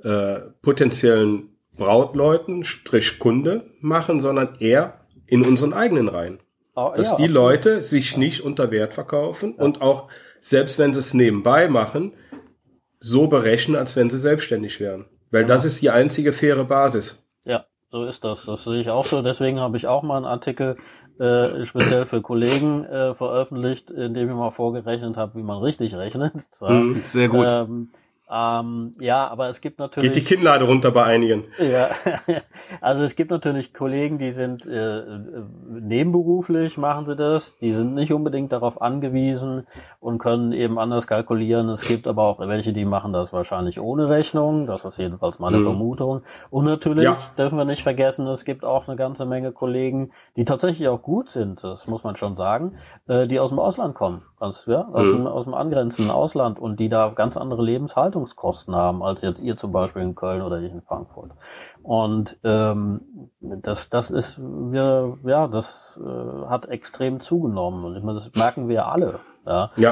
äh, potenziellen Brautleuten, Strich Kunde machen, sondern eher in unseren eigenen Reihen. Oh, Dass ja, die absolut. Leute sich nicht unter Wert verkaufen ja. und auch selbst wenn sie es nebenbei machen, so berechnen, als wenn sie selbstständig wären. Weil genau. das ist die einzige faire Basis. Ja, so ist das. Das sehe ich auch so. Deswegen habe ich auch mal einen Artikel äh, speziell für Kollegen äh, veröffentlicht, in dem ich mal vorgerechnet habe, wie man richtig rechnet. So. Mhm, sehr gut. Ähm, ähm, ja, aber es gibt natürlich. Geht die Kinnlade runter bei einigen. Ja, also es gibt natürlich Kollegen, die sind äh, nebenberuflich, machen sie das. Die sind nicht unbedingt darauf angewiesen und können eben anders kalkulieren. Es gibt aber auch welche, die machen das wahrscheinlich ohne Rechnung. Das ist jedenfalls meine mhm. Vermutung. Und natürlich ja. dürfen wir nicht vergessen, es gibt auch eine ganze Menge Kollegen, die tatsächlich auch gut sind. Das muss man schon sagen, äh, die aus dem Ausland kommen, aus, ja, aus, mhm. dem, aus dem angrenzenden Ausland und die da ganz andere Lebenshaltung Verwaltungskosten haben, als jetzt ihr zum Beispiel in Köln oder ich in Frankfurt. Und ähm, das, das ist, wir, ja, das äh, hat extrem zugenommen. Und ich meine, das merken wir alle. Ja, ja.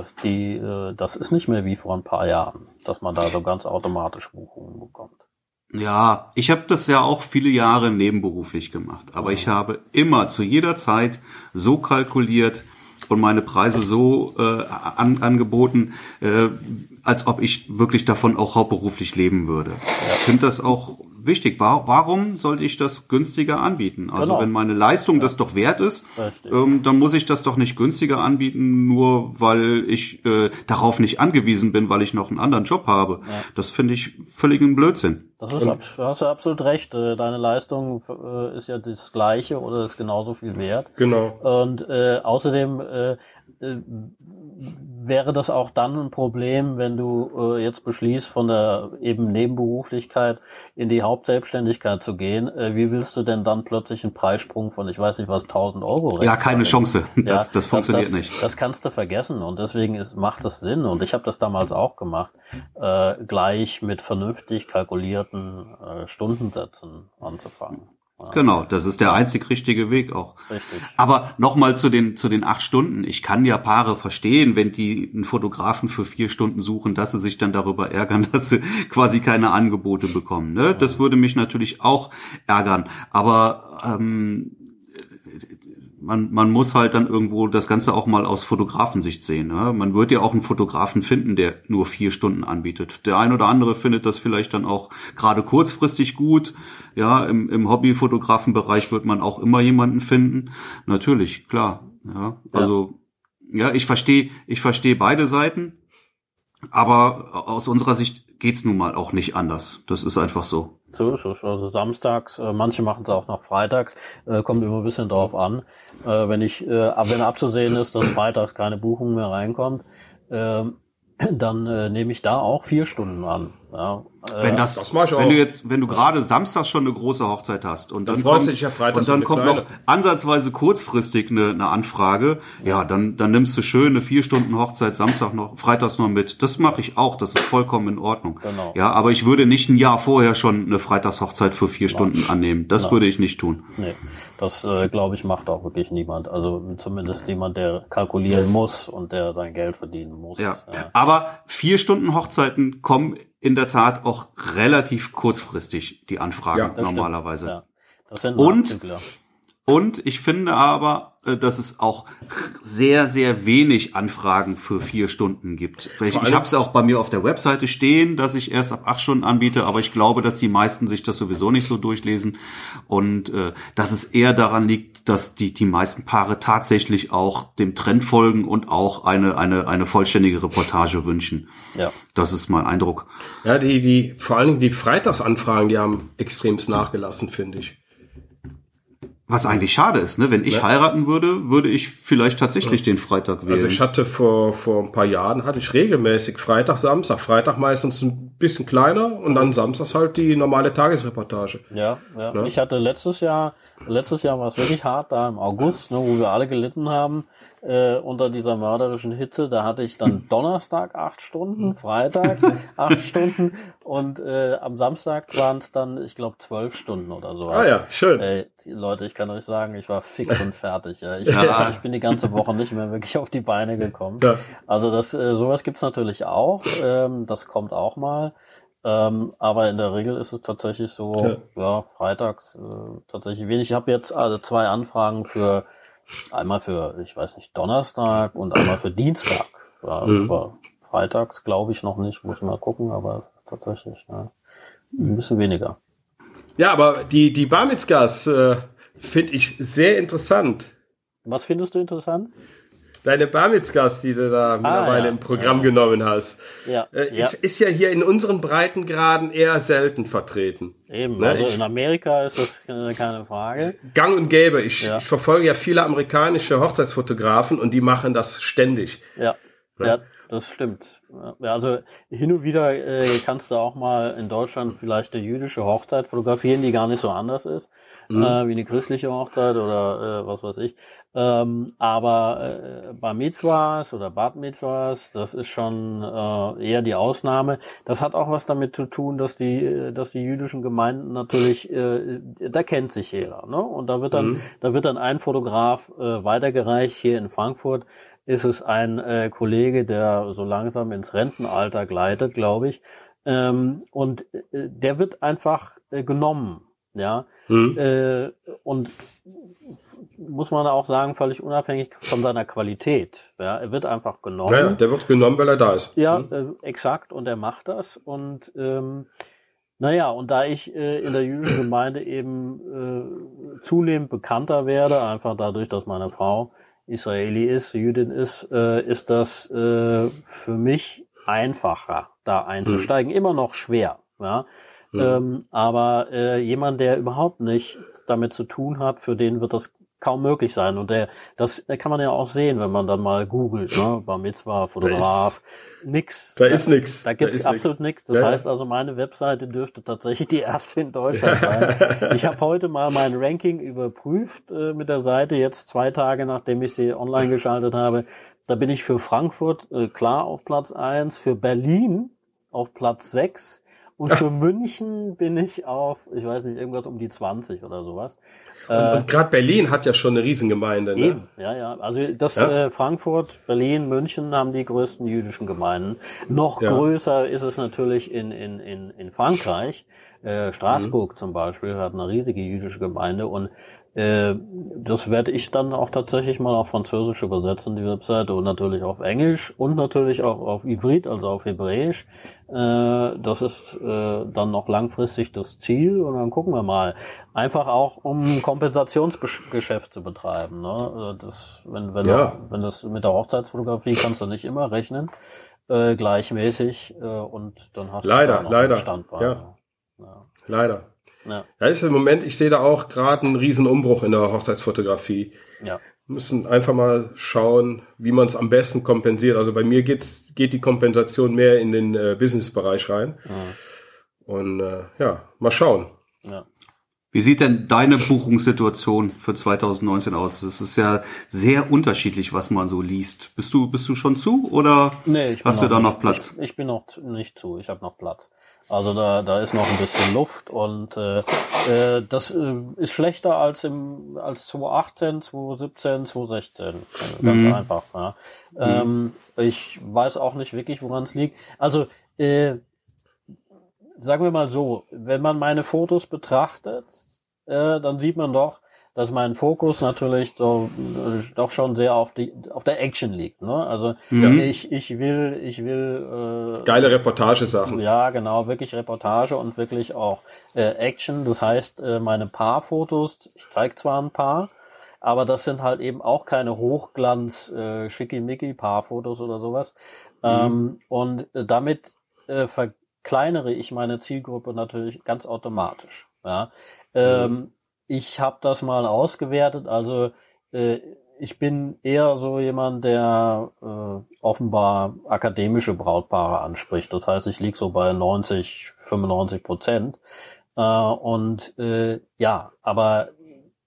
Äh, die, äh, das ist nicht mehr wie vor ein paar Jahren, dass man da so ganz automatisch Buchungen bekommt. Ja, ich habe das ja auch viele Jahre nebenberuflich gemacht, aber ich habe immer zu jeder Zeit so kalkuliert, und meine Preise so äh, an, angeboten, äh, als ob ich wirklich davon auch hauptberuflich leben würde. Ich finde das auch wichtig. Warum sollte ich das günstiger anbieten? Also genau. wenn meine Leistung ja. das doch wert ist, ähm, dann muss ich das doch nicht günstiger anbieten, nur weil ich äh, darauf nicht angewiesen bin, weil ich noch einen anderen Job habe. Ja. Das finde ich völligen Blödsinn. Das ist, ab, hast du absolut recht. Äh, deine Leistung äh, ist ja das gleiche oder ist genauso viel wert. Genau. Und äh, außerdem äh, äh, wäre das auch dann ein Problem, wenn du äh, jetzt beschließt, von der eben Nebenberuflichkeit in die Hauptselbstständigkeit zu gehen. Äh, wie willst du denn dann plötzlich einen Preissprung von, ich weiß nicht was, 1000 Euro? Ja, keine Chance. Das, ja, das funktioniert das, nicht. Das kannst du vergessen und deswegen ist, macht das Sinn. Und ich habe das damals auch gemacht, äh, gleich mit vernünftig kalkulierten äh, Stundensätzen anzufangen. Genau, das ist der einzig richtige Weg auch. Richtig. Aber nochmal zu den, zu den acht Stunden. Ich kann ja Paare verstehen, wenn die einen Fotografen für vier Stunden suchen, dass sie sich dann darüber ärgern, dass sie quasi keine Angebote bekommen. Ne? Das würde mich natürlich auch ärgern. Aber ähm, man, man muss halt dann irgendwo das Ganze auch mal aus Fotografensicht sehen. Ne? Man wird ja auch einen Fotografen finden, der nur vier Stunden anbietet. Der ein oder andere findet das vielleicht dann auch gerade kurzfristig gut. Ja, im, im Hobbyfotografenbereich wird man auch immer jemanden finden. Natürlich, klar. Ja, also ja, ja ich verstehe, ich verstehe beide Seiten. Aber aus unserer Sicht geht's nun mal auch nicht anders. Das ist einfach so. So ist es. Also samstags, äh, manche machen es auch noch freitags, äh, kommt immer ein bisschen drauf an. Äh, wenn ich, äh, wenn abzusehen ist, dass freitags keine Buchung mehr reinkommt, äh, dann äh, nehme ich da auch vier Stunden an. Ja, wenn das, das wenn du jetzt, wenn du gerade Samstag schon eine große Hochzeit hast und dann, dann kommt, ja und dann kommt noch ansatzweise kurzfristig eine, eine Anfrage, ja, dann, dann nimmst du schön eine vier Stunden Hochzeit Samstag noch, Freitags noch mit. Das mache ich auch, das ist vollkommen in Ordnung. Genau. Ja, aber ich würde nicht ein Jahr vorher schon eine Freitagshochzeit für vier Nein. Stunden annehmen. Das Nein. würde ich nicht tun. Nee, das äh, glaube ich macht auch wirklich niemand. Also zumindest niemand, der kalkulieren muss und der sein Geld verdienen muss. Ja, ja. aber vier Stunden Hochzeiten kommen in der Tat auch relativ kurzfristig die Anfragen ja, normalerweise. Ja. Das sind und, ich finde aber, äh, dass es auch sehr, sehr wenig Anfragen für vier Stunden gibt. Ich, ich habe es auch bei mir auf der Webseite stehen, dass ich erst ab acht Stunden anbiete, aber ich glaube, dass die meisten sich das sowieso nicht so durchlesen und äh, dass es eher daran liegt, dass die, die meisten Paare tatsächlich auch dem Trend folgen und auch eine, eine, eine vollständige Reportage wünschen. Ja. Das ist mein Eindruck. Ja, die, die, vor allen Dingen die Freitagsanfragen, die haben extremst nachgelassen, finde ich. Was eigentlich schade ist, ne? Wenn ich ja. heiraten würde, würde ich vielleicht tatsächlich ja. den Freitag wählen. Also ich hatte vor, vor ein paar Jahren hatte ich regelmäßig Freitag, Samstag, Freitag meistens ein bisschen kleiner und dann samstags halt die normale Tagesreportage. Ja, ja. Ne? Ich hatte letztes Jahr, letztes Jahr war es wirklich hart, da im August, ne, wo wir alle gelitten haben äh, unter dieser mörderischen Hitze. Da hatte ich dann Donnerstag acht Stunden, Freitag acht Stunden und äh, am Samstag waren es dann, ich glaube, zwölf Stunden oder so. Ah ja, schön. Ey, Leute, ich kann euch sagen, ich war fix und fertig. Ja. Ich, ja. ich bin die ganze Woche nicht mehr wirklich auf die Beine gekommen. Ja. Also das, äh, sowas gibt's natürlich auch. Ähm, das kommt auch mal. Ähm, aber in der Regel ist es tatsächlich so, ja, ja freitags äh, tatsächlich wenig. Ich habe jetzt also zwei Anfragen für Einmal für, ich weiß nicht, Donnerstag und einmal für Dienstag. Ja, mhm. Aber freitags glaube ich noch nicht, muss ich mal gucken, aber tatsächlich ja, ein bisschen weniger. Ja, aber die, die Barmitzgas äh, finde ich sehr interessant. Was findest du interessant? Deine Barmitzgas, die du da mittlerweile ah, ja. im Programm ja. genommen hast, ja. Äh, ist, ist ja hier in unseren Breitengraden eher selten vertreten. Eben, ne? also ich, in Amerika ist das keine Frage. Gang und gäbe. Ich, ich verfolge ja viele amerikanische Hochzeitsfotografen und die machen das ständig. Ja, ja, das stimmt. Also hin und wieder äh, kannst du auch mal in Deutschland vielleicht eine jüdische Hochzeit fotografieren, die gar nicht so anders ist mhm. äh, wie eine christliche Hochzeit oder äh, was weiß ich. Ähm, aber äh, Bar Mitzvahs oder Bad Mitzvahs, das ist schon äh, eher die Ausnahme. Das hat auch was damit zu tun, dass die, dass die jüdischen Gemeinden natürlich, äh, da kennt sich jeder, ne? Und da wird dann, mhm. da wird dann ein Fotograf äh, weitergereicht hier in Frankfurt ist es ein äh, Kollege, der so langsam ins Rentenalter gleitet, glaube ich. Ähm, und äh, der wird einfach äh, genommen ja. Mhm. Äh, und muss man auch sagen, völlig unabhängig von seiner Qualität. Ja, er wird einfach genommen. Ja, der wird genommen, weil er da ist. Ja, mhm. äh, exakt. Und er macht das. Und ähm, naja, und da ich äh, in der jüdischen Gemeinde eben äh, zunehmend bekannter werde, einfach dadurch, dass meine Frau Israeli ist, Jüdin ist, äh, ist das äh, für mich einfacher, da einzusteigen. Mhm. Immer noch schwer. Ja, Mhm. Ähm, aber äh, jemand, der überhaupt nichts damit zu tun hat, für den wird das kaum möglich sein. Und der, das kann man ja auch sehen, wenn man dann mal googelt, ne? Bar Mitzvah, Fotograf, nix. Da ist nix. Da gibt es absolut nichts. Das ja. heißt also, meine Webseite dürfte tatsächlich die erste in Deutschland sein. ich habe heute mal mein Ranking überprüft äh, mit der Seite, jetzt zwei Tage nachdem ich sie online geschaltet habe. Da bin ich für Frankfurt äh, klar auf Platz eins, für Berlin auf Platz sechs und für München bin ich auf, ich weiß nicht, irgendwas um die 20 oder sowas. Und, äh, und gerade Berlin hat ja schon eine Riesengemeinde. Ne? Eben, ja, ja. Also das ja? Äh, Frankfurt, Berlin, München haben die größten jüdischen Gemeinden. Noch ja. größer ist es natürlich in, in, in, in Frankreich. Äh, Straßburg mhm. zum Beispiel hat eine riesige jüdische Gemeinde und äh, das werde ich dann auch tatsächlich mal auf Französisch übersetzen, die Webseite, und natürlich auf Englisch und natürlich auch auf Ivrit, also auf Hebräisch. Äh, das ist äh, dann noch langfristig das Ziel und dann gucken wir mal. Einfach auch, um Kompensationsgeschäft zu betreiben. Ne? Das, wenn, wenn, ja. wenn das mit der Hochzeitsfotografie kannst du nicht immer rechnen, äh, gleichmäßig äh, und dann hast leider, du leider. Standbein. Ja. ja. Leider. Ja. ja, ist im Moment, ich sehe da auch gerade einen riesen Umbruch in der Hochzeitsfotografie. Ja. Wir müssen einfach mal schauen, wie man es am besten kompensiert. Also bei mir geht's, geht die Kompensation mehr in den äh, Business-Bereich rein. Mhm. Und äh, ja, mal schauen. Ja. Wie sieht denn deine Buchungssituation für 2019 aus? Es ist ja sehr unterschiedlich, was man so liest. Bist du, bist du schon zu oder nee, hast du da noch Platz? Ich, ich, bin noch nicht zu, ich habe noch Platz. Also da, da ist noch ein bisschen Luft und äh, äh, das äh, ist schlechter als im als 2018, 2017, 2016. Ganz mhm. einfach. Ja. Mhm. Ähm, ich weiß auch nicht wirklich, woran es liegt. Also äh, sagen wir mal so, wenn man meine Fotos betrachtet, äh, dann sieht man doch, dass mein Fokus natürlich so äh, doch schon sehr auf die auf der Action liegt. Ne? Also mhm. ich ich will ich will äh, geile Reportagesachen. Ja, genau, wirklich Reportage und wirklich auch äh, Action. Das heißt, äh, meine Paarfotos, ich zeige zwar ein paar, aber das sind halt eben auch keine Hochglanz äh, schickimicki Paarfotos oder sowas. Mhm. Ähm, und äh, damit äh, verkleinere ich meine Zielgruppe natürlich ganz automatisch. Ja. Ähm, mhm ich habe das mal ausgewertet. Also äh, ich bin eher so jemand, der äh, offenbar akademische Brautpaare anspricht. Das heißt, ich lieg so bei 90, 95 Prozent. Äh, und äh, ja, aber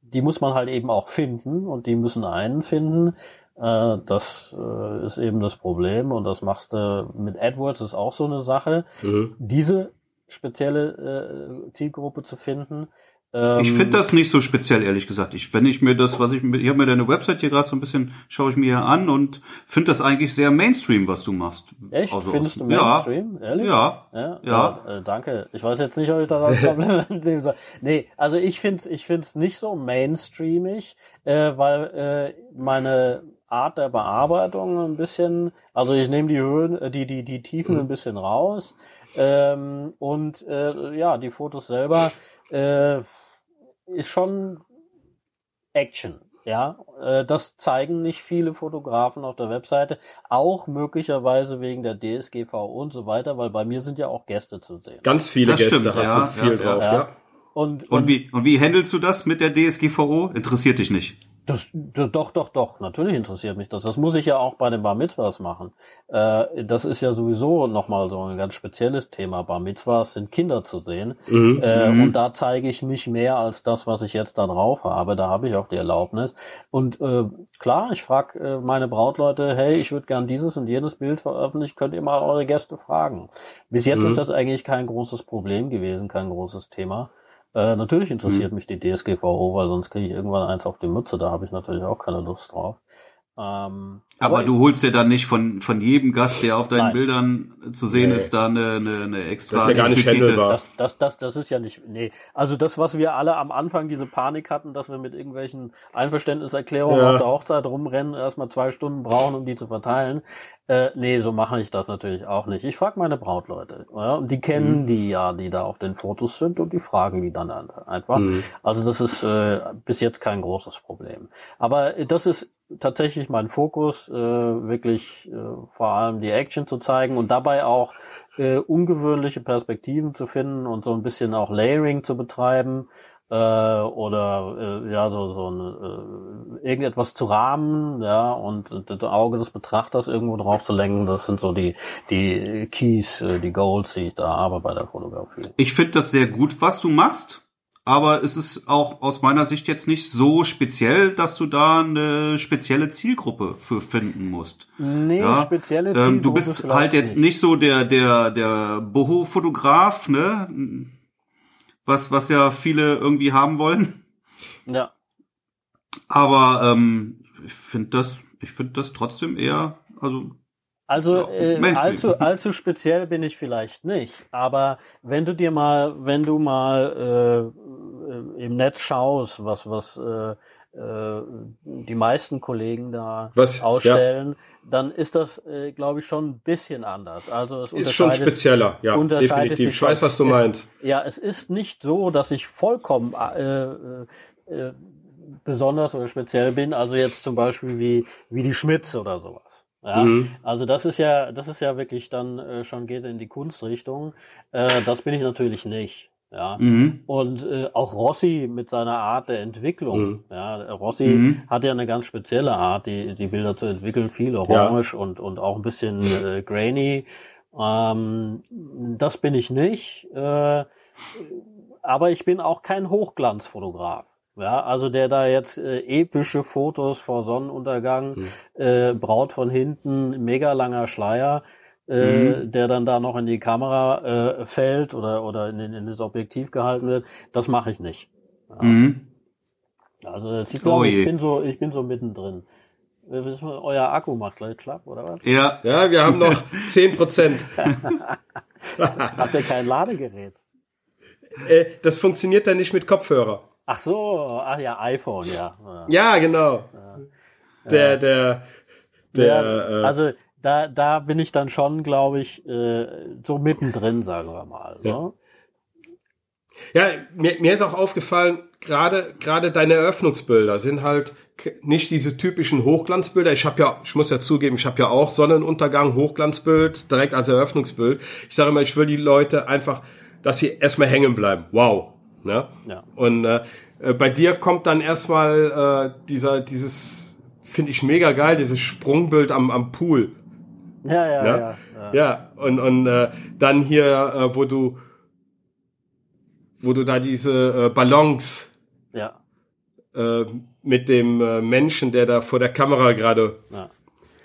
die muss man halt eben auch finden und die müssen einen finden. Äh, das äh, ist eben das Problem und das machst du mit AdWords ist auch so eine Sache. Mhm. Diese spezielle äh, Zielgruppe zu finden, ähm, ich finde das nicht so speziell, ehrlich gesagt. Ich, wenn ich mir das, was ich, ich habe mir deine Website hier gerade so ein bisschen, schaue ich mir hier an und finde das eigentlich sehr Mainstream, was du machst. Echt? Also Findest aus, du Mainstream? Ja, Ehrlich? Ja. Ja. ja. ja äh, danke. Ich weiß jetzt nicht, ob ich da was Kompliment nehmen soll. Nee, also ich finde es ich find's nicht so mainstreamig, äh, weil äh, meine Art der Bearbeitung ein bisschen, also ich nehme die Höhen, äh, die, die, die Tiefen mhm. ein bisschen raus. Ähm, und äh, ja, die Fotos selber äh, ist schon Action. Ja, äh, das zeigen nicht viele Fotografen auf der Webseite, auch möglicherweise wegen der DSGVO und so weiter, weil bei mir sind ja auch Gäste zu sehen. Ganz viele das Gäste stimmt, hast ja, du viel ja, drauf, ja. ja. Und, und, und, wie, und wie handelst du das mit der DSGVO? Interessiert dich nicht? Das, doch, doch, doch. Natürlich interessiert mich das. Das muss ich ja auch bei den Bar Mitzvahs machen. Äh, das ist ja sowieso nochmal so ein ganz spezielles Thema. Bar Mitzvahs sind Kinder zu sehen. Mhm, äh, mhm. und da zeige ich nicht mehr als das, was ich jetzt da drauf habe. Da habe ich auch die Erlaubnis. Und äh, klar, ich frage äh, meine Brautleute, hey, ich würde gern dieses und jenes Bild veröffentlichen. Könnt ihr mal eure Gäste fragen? Bis jetzt mhm. ist das eigentlich kein großes Problem gewesen, kein großes Thema. Äh, natürlich interessiert mhm. mich die DSGVO, weil sonst kriege ich irgendwann eins auf die Mütze, da habe ich natürlich auch keine Lust drauf. Ähm, aber, aber du holst dir dann nicht von, von jedem Gast, der auf deinen nein. Bildern zu sehen nee. ist, da eine, eine, eine extra das ist ja gar nicht handelbar. Das, das, das, das ist ja nicht, nee. Also das, was wir alle am Anfang, diese Panik hatten, dass wir mit irgendwelchen Einverständniserklärungen ja. auf der Hochzeit rumrennen, erstmal zwei Stunden brauchen, um die zu verteilen. Äh, nee, so mache ich das natürlich auch nicht. Ich frage meine Brautleute. Ja, und die kennen mhm. die ja, die da auf den Fotos sind und die fragen die dann einfach. Mhm. Also das ist äh, bis jetzt kein großes Problem. Aber das ist tatsächlich mein Fokus äh, wirklich äh, vor allem die Action zu zeigen und dabei auch äh, ungewöhnliche Perspektiven zu finden und so ein bisschen auch Layering zu betreiben äh, oder äh, ja so so ein, äh, irgendetwas zu rahmen, ja und das Auge des Betrachters irgendwo drauf zu lenken, das sind so die die Keys, äh, die Goals, die ich da habe bei der Fotografie. Ich finde das sehr gut, was du machst. Aber es ist auch aus meiner Sicht jetzt nicht so speziell, dass du da eine spezielle Zielgruppe für finden musst. Nee, ja? spezielle Zielgruppe. Ähm, du bist halt jetzt nicht. so der, der, der Boho-Fotograf, ne? was, was ja viele irgendwie haben wollen. Ja. Aber ähm, ich finde das, ich finde das trotzdem eher, also also äh, allzu, allzu speziell bin ich vielleicht nicht, aber wenn du dir mal, wenn du mal äh, im Netz schaust, was was äh, äh, die meisten Kollegen da was? ausstellen, ja. dann ist das, äh, glaube ich, schon ein bisschen anders. Also es ist schon spezieller, ja, definitiv. Ich weiß, was du es, meinst. Ja, es ist nicht so, dass ich vollkommen äh, äh, äh, besonders oder speziell bin. Also jetzt zum Beispiel wie wie die Schmitz oder sowas. Ja, mhm. also das ist ja, das ist ja wirklich dann äh, schon geht in die Kunstrichtung. Äh, das bin ich natürlich nicht. Ja. Mhm. Und äh, auch Rossi mit seiner Art der Entwicklung. Mhm. Ja, Rossi mhm. hat ja eine ganz spezielle Art, die, die Bilder zu entwickeln, viel orange ja. und, und auch ein bisschen äh, grainy. Ähm, das bin ich nicht. Äh, aber ich bin auch kein Hochglanzfotograf. Ja, also der da jetzt äh, epische Fotos vor Sonnenuntergang, mhm. äh, Braut von hinten, mega langer Schleier, äh, mhm. der dann da noch in die Kamera äh, fällt oder, oder in, in das Objektiv gehalten wird, das mache ich nicht. Ja. Mhm. Also ich glaube, oh ich bin so, ich bin so mittendrin. Euer Akku macht gleich schlapp, oder was? Ja, ja, wir haben noch zehn Prozent. Habt ihr kein Ladegerät? Äh, das funktioniert dann nicht mit Kopfhörer. Ach so, ach ja, iPhone, ja. Ja, genau. Ja. Der, der, der, ja, also da, da bin ich dann schon, glaube ich, äh, so mittendrin, sagen wir mal. Ja, ne? ja mir, mir ist auch aufgefallen, gerade gerade deine Eröffnungsbilder sind halt nicht diese typischen Hochglanzbilder. Ich habe ja, ich muss ja zugeben, ich habe ja auch Sonnenuntergang, Hochglanzbild direkt als Eröffnungsbild. Ich sage immer, ich will die Leute einfach, dass sie erstmal hängen bleiben. Wow. Ne? Ja. Und äh, bei dir kommt dann erstmal äh, dieser, dieses, finde ich mega geil, dieses Sprungbild am, am Pool. Ja, ja, ne? ja, ja. Ja, und, und äh, dann hier, äh, wo du wo du da diese äh, Ballons ja. äh, mit dem äh, Menschen, der da vor der Kamera gerade ja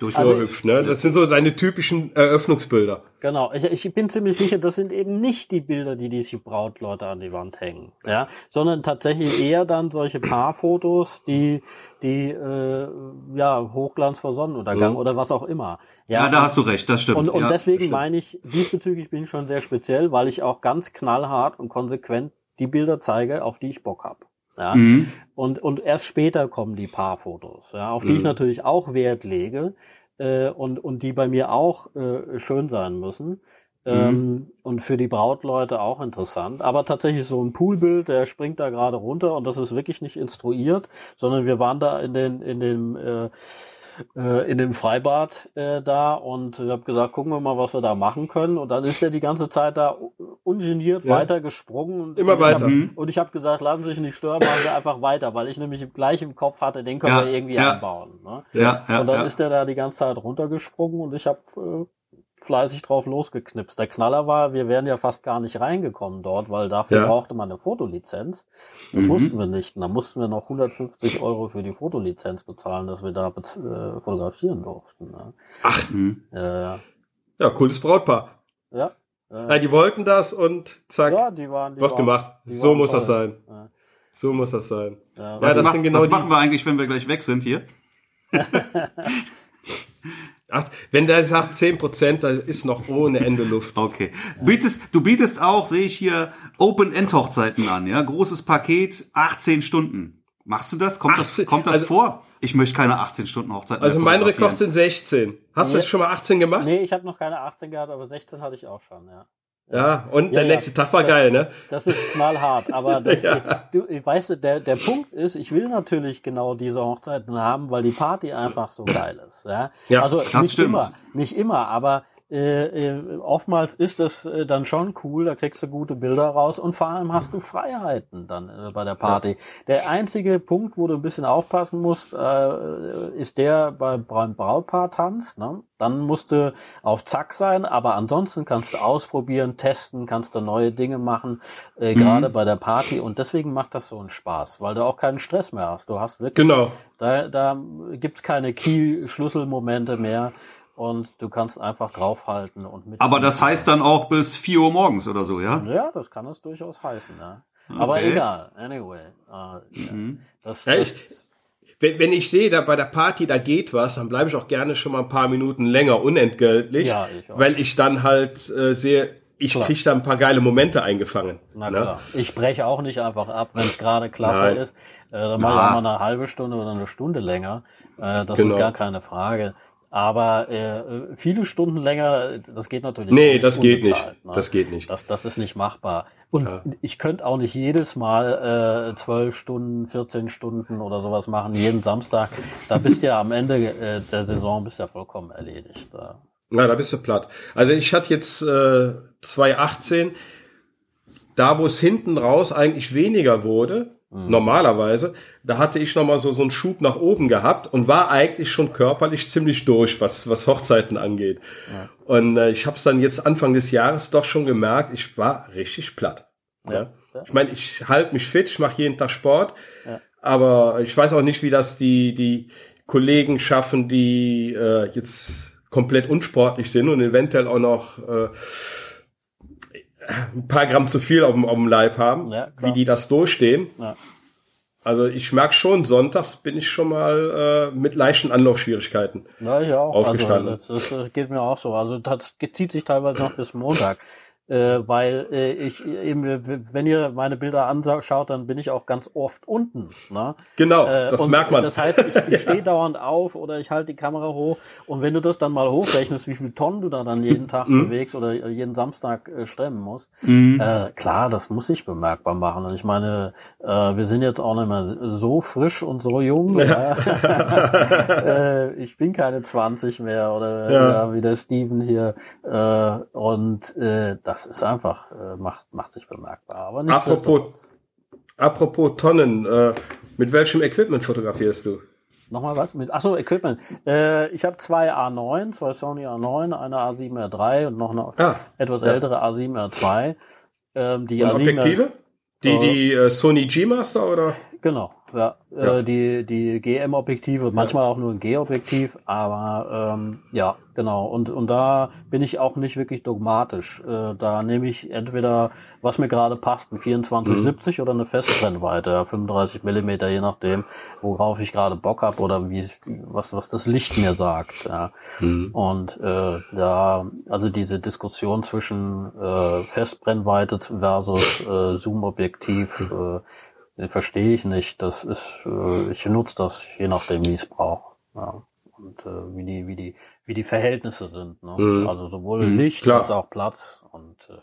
durchhüpft. Also ne? Das sind so deine typischen Eröffnungsbilder. Genau, ich, ich bin ziemlich sicher, das sind eben nicht die Bilder, die diese Brautleute an die Wand hängen, ja, sondern tatsächlich eher dann solche Paarfotos, die die äh, ja Hochglanz vor Sonnenuntergang mhm. oder was auch immer. Ja, ja da hast du recht, das stimmt. Und, und ja, deswegen meine ich, diesbezüglich bin ich schon sehr speziell, weil ich auch ganz knallhart und konsequent die Bilder zeige, auf die ich Bock habe. Ja? Mhm. Und, und erst später kommen die Paarfotos, ja, auf die mhm. ich natürlich auch Wert lege äh, und, und die bei mir auch äh, schön sein müssen. Ähm, mhm. und für die Brautleute auch interessant. Aber tatsächlich so ein Poolbild, der springt da gerade runter und das ist wirklich nicht instruiert, sondern wir waren da in den, in dem äh, äh, in dem Freibad äh, da und ich habe gesagt, gucken wir mal, was wir da machen können. Und dann ist er die ganze Zeit da ungeniert ja. weiter gesprungen. Und, Immer und weiter. Hab, mhm. und ich habe gesagt, lassen Sie sich nicht stören, machen Sie einfach weiter, weil ich nämlich gleich im Kopf hatte, den können ja, wir irgendwie ja. anbauen. Ne? Ja, ja, und dann ist er da die ganze Zeit runtergesprungen und ich habe äh, fleißig drauf losgeknipst. Der Knaller war, wir wären ja fast gar nicht reingekommen dort, weil dafür ja. brauchte man eine Fotolizenz. Das mhm. wussten wir nicht. Und dann mussten wir noch 150 Euro für die Fotolizenz bezahlen, dass wir da äh, fotografieren durften. Ne? Ach. Mhm. Äh, ja, cooles Brautpaar. Ja. Äh, ja, die wollten das und zack, ja, die waren, die wird waren, gemacht. So muss toll. das sein. Ja. So muss das sein. Ja, was, das mach, sind genau was machen wir eigentlich, wenn wir gleich weg sind hier? Ach, wenn der sagt 10 Prozent, da ist noch ohne Ende Luft. Okay. Bietest, du bietest auch, sehe ich hier, Open-End-Hochzeiten an, ja? Großes Paket, 18 Stunden. Machst du das? Kommt 18, das, kommt das also, vor? Ich möchte keine 18 Stunden Hochzeiten. Also mein Rekord sind 16. Hast nee, du schon mal 18 gemacht? Nee, ich habe noch keine 18 gehabt, aber 16 hatte ich auch schon, ja. Ja, und der ja, nächste Tag war geil, ne? Das ist knallhart, aber das, ja. du, weißt du, der, der Punkt ist, ich will natürlich genau diese Hochzeiten haben, weil die Party einfach so geil ist. Ja, ja also nicht stimmt. immer, nicht immer, aber äh, äh, oftmals ist das äh, dann schon cool, da kriegst du gute Bilder raus und vor allem hast du Freiheiten dann äh, bei der Party. Ja. Der einzige Punkt, wo du ein bisschen aufpassen musst, äh, ist der beim Brautpaar-Tanz. Ne? Dann musst du auf Zack sein, aber ansonsten kannst du ausprobieren, testen, kannst du neue Dinge machen, mhm. gerade bei der Party und deswegen macht das so einen Spaß, weil du auch keinen Stress mehr hast. Du hast wirklich, genau. da, da gibt's keine Key-Schlüsselmomente mehr und du kannst einfach draufhalten und mit. Aber das heißt dann auch bis 4 Uhr morgens oder so, ja? Ja, das kann es durchaus heißen, ja. Aber okay. egal, anyway. Äh, mhm. das, ja, ich, wenn, wenn ich sehe, da bei der Party, da geht was, dann bleibe ich auch gerne schon mal ein paar Minuten länger unentgeltlich, ja, ich auch. weil ich dann halt äh, sehe, ich klar. krieg da ein paar geile Momente eingefangen. Na ne? klar. Ich breche auch nicht einfach ab, wenn es gerade klasse Nein. ist. Äh, dann mache ich auch mal eine halbe Stunde oder eine Stunde länger. Äh, das genau. ist gar keine Frage. Aber äh, viele Stunden länger, das geht natürlich nicht. Nee, das geht nicht. Ne? Das geht nicht. Das, das ist nicht machbar. Und ja. ich könnte auch nicht jedes Mal äh, 12 Stunden, 14 Stunden oder sowas machen, jeden Samstag. Da bist du ja am Ende äh, der Saison bist ja vollkommen erledigt. Ja. ja, da bist du platt. Also ich hatte jetzt äh, 2018, da wo es hinten raus eigentlich weniger wurde, Mhm. Normalerweise, da hatte ich noch mal so so einen Schub nach oben gehabt und war eigentlich schon körperlich ziemlich durch, was was Hochzeiten angeht. Ja. Und äh, ich habe es dann jetzt Anfang des Jahres doch schon gemerkt, ich war richtig platt. Ja. ja. Ich meine, ich halte mich fit, ich mache jeden Tag Sport, ja. aber ich weiß auch nicht, wie das die die Kollegen schaffen, die äh, jetzt komplett unsportlich sind und eventuell auch noch äh, ein paar Gramm zu viel auf dem, auf dem Leib haben, ja, wie die das durchstehen. Ja. Also ich merke schon, sonntags bin ich schon mal äh, mit leichten Anlaufschwierigkeiten ja, ich auch. aufgestanden. Also das, das geht mir auch so. Also das zieht sich teilweise noch bis Montag äh, weil äh, ich eben, wenn ihr meine Bilder anschaut, dann bin ich auch ganz oft unten. Ne? Genau, äh, das merkt man. Das heißt, ich, ich stehe dauernd auf oder ich halte die Kamera hoch und wenn du das dann mal hochrechnest, wie viel Tonnen du da dann jeden Tag mhm. bewegst oder jeden Samstag äh, stemmen musst, mhm. äh, klar, das muss ich bemerkbar machen. Und ich meine, äh, wir sind jetzt auch nicht mehr so frisch und so jung. Ja. äh, ich bin keine 20 mehr oder. Ja, wie der Steven hier. Äh, und äh, das das ist einfach, äh, macht, macht sich bemerkbar. Aber nicht apropos, apropos Tonnen, äh, mit welchem Equipment fotografierst du? Nochmal was? Mit, achso, Equipment. Äh, ich habe zwei A9, zwei Sony A9, eine A7R3 und noch eine ah, etwas ja. ältere A7R2. Ähm, die und A7R, Objektive? Die, die äh, Sony G-Master oder? Genau, ja. ja. Äh, die die GM-Objektive, manchmal auch nur ein G-Objektiv, aber ähm, ja, genau. Und, und da bin ich auch nicht wirklich dogmatisch. Äh, da nehme ich entweder, was mir gerade passt, ein 2470 mhm. oder eine Festbrennweite, 35 Millimeter, je nachdem, worauf ich gerade Bock habe oder wie was, was das Licht mir sagt. Ja. Mhm. Und äh, da, also diese Diskussion zwischen äh, Festbrennweite versus äh, Zoom-Objektiv, äh, verstehe ich nicht. Das ist, äh, ich nutze das je nachdem, wie ich es brauche. Ja. Und äh, wie die, wie die, wie die Verhältnisse sind. Ne? Mhm. Also sowohl mhm, Licht klar. als auch Platz. Und äh,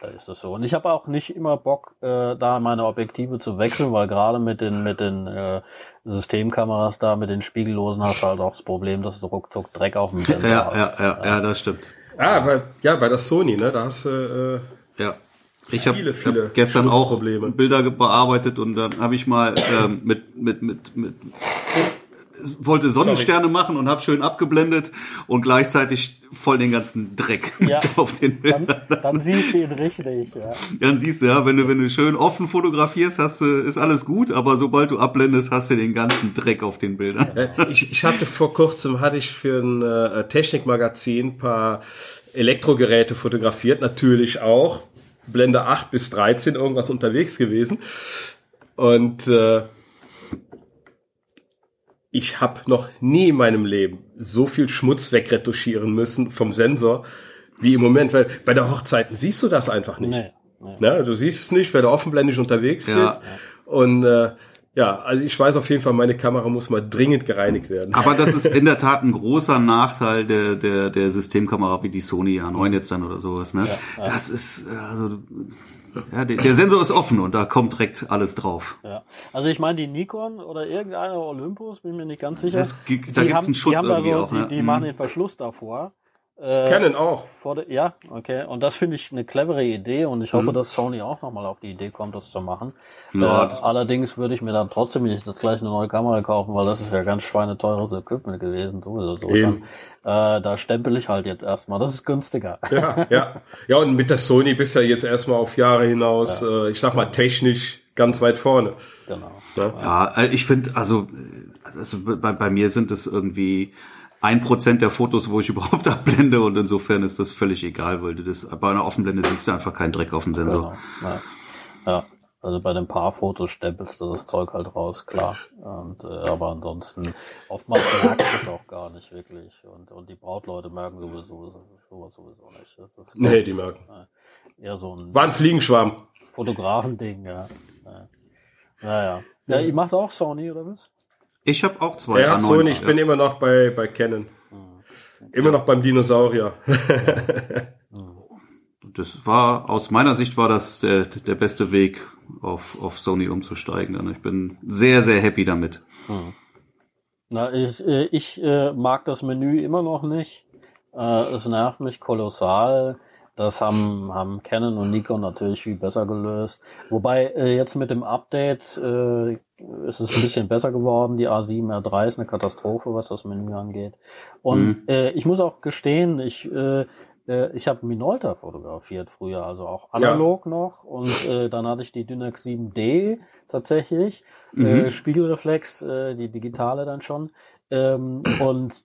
da ist das so. Und ich habe auch nicht immer Bock, äh, da meine Objektive zu wechseln, weil gerade mit den mit den äh, Systemkameras da, mit den Spiegellosen hast du halt auch das Problem, dass du ruckzuck Dreck auf dem Sensor ja, hast. Ja, ja, ja, das stimmt. Ah, bei, ja, bei der Sony, ne, da hast du äh, ja. Ich habe hab gestern auch Bilder bearbeitet und dann habe ich mal ähm, mit, mit, mit, mit wollte Sonnensterne Sorry. machen und habe schön abgeblendet und gleichzeitig voll den ganzen Dreck ja, auf den Bildern. Dann, dann siehst du ihn richtig, ja. Dann siehst du, ja, wenn du, wenn du schön offen fotografierst, hast du, ist alles gut, aber sobald du abblendest, hast du den ganzen Dreck auf den Bildern. Ich, ich hatte vor kurzem, hatte ich für ein äh, Technikmagazin paar Elektrogeräte fotografiert, natürlich auch. Blende 8 bis 13 irgendwas unterwegs gewesen. Und äh, ich habe noch nie in meinem Leben so viel Schmutz wegretuschieren müssen vom Sensor wie im Moment, weil bei der Hochzeiten siehst du das einfach nicht. Nee, nee. Na, du siehst es nicht, weil du offenblendig unterwegs ja. bist. Und äh, ja, also ich weiß auf jeden Fall, meine Kamera muss mal dringend gereinigt werden. Aber das ist in der Tat ein großer Nachteil der, der, der Systemkamera wie die Sony A9 jetzt dann oder sowas. Ne? Ja, ja. Das ist, also, ja, der, der, Sensor ist offen und da kommt direkt alles drauf. Ja. Also ich meine, die Nikon oder irgendeine Olympus, bin mir nicht ganz sicher. Das, da gibt es einen Schutz irgendwie so, auch. Die, die mhm. machen den Verschluss davor. Äh, Canon auch. Der, ja, okay. Und das finde ich eine clevere Idee und ich hoffe, mhm. dass Sony auch nochmal auf die Idee kommt, das zu machen. Ja, äh, allerdings würde ich mir dann trotzdem nicht das gleich eine neue Kamera kaufen, weil das ist ja ganz schweineteures Equipment gewesen. Sowieso so. Äh, da stempel ich halt jetzt erstmal. Das ist günstiger. Ja, ja. Ja, und mit der Sony bist du ja jetzt erstmal auf Jahre hinaus, ja. äh, ich sag mal, technisch ganz weit vorne. Genau. Ja, ja äh, ich finde, also, also bei, bei mir sind es irgendwie ein Prozent der Fotos, wo ich überhaupt abblende und insofern ist das völlig egal, weil du das bei einer Offenblende siehst du einfach keinen Dreck auf dem Sensor. Genau. Ja. ja. Also bei den Paarfotos stempelst du das Zeug halt raus, klar. Und, äh, aber ansonsten, oftmals merkst du es auch gar nicht wirklich. Und, und die Brautleute merken sowieso sowas sowieso nicht. Das ist nee, die merken. Äh, eher so ein. War ein Fliegenschwarm. Fotografending, ja. Naja. Ja, ihr macht auch Sony, oder was? Ich habe auch zwei. Ja, Sony, ich ja. bin immer noch bei, bei Canon. Immer noch beim Dinosaurier. das war, aus meiner Sicht war das der, der beste Weg, auf, auf Sony umzusteigen. Ich bin sehr, sehr happy damit. Hm. Na, ich, äh, ich äh, mag das Menü immer noch nicht. Äh, es nervt mich kolossal. Das haben, haben Canon und Nikon natürlich viel besser gelöst. Wobei äh, jetzt mit dem Update äh, ist es ein bisschen besser geworden. Die A7 R3 ist eine Katastrophe, was das Menü angeht. Und mhm. äh, ich muss auch gestehen, ich äh, äh ich habe Minolta fotografiert früher, also auch analog ja. noch. Und äh, dann hatte ich die Dynax 7D tatsächlich, mhm. äh, Spiegelreflex, äh, die digitale dann schon. Ähm, und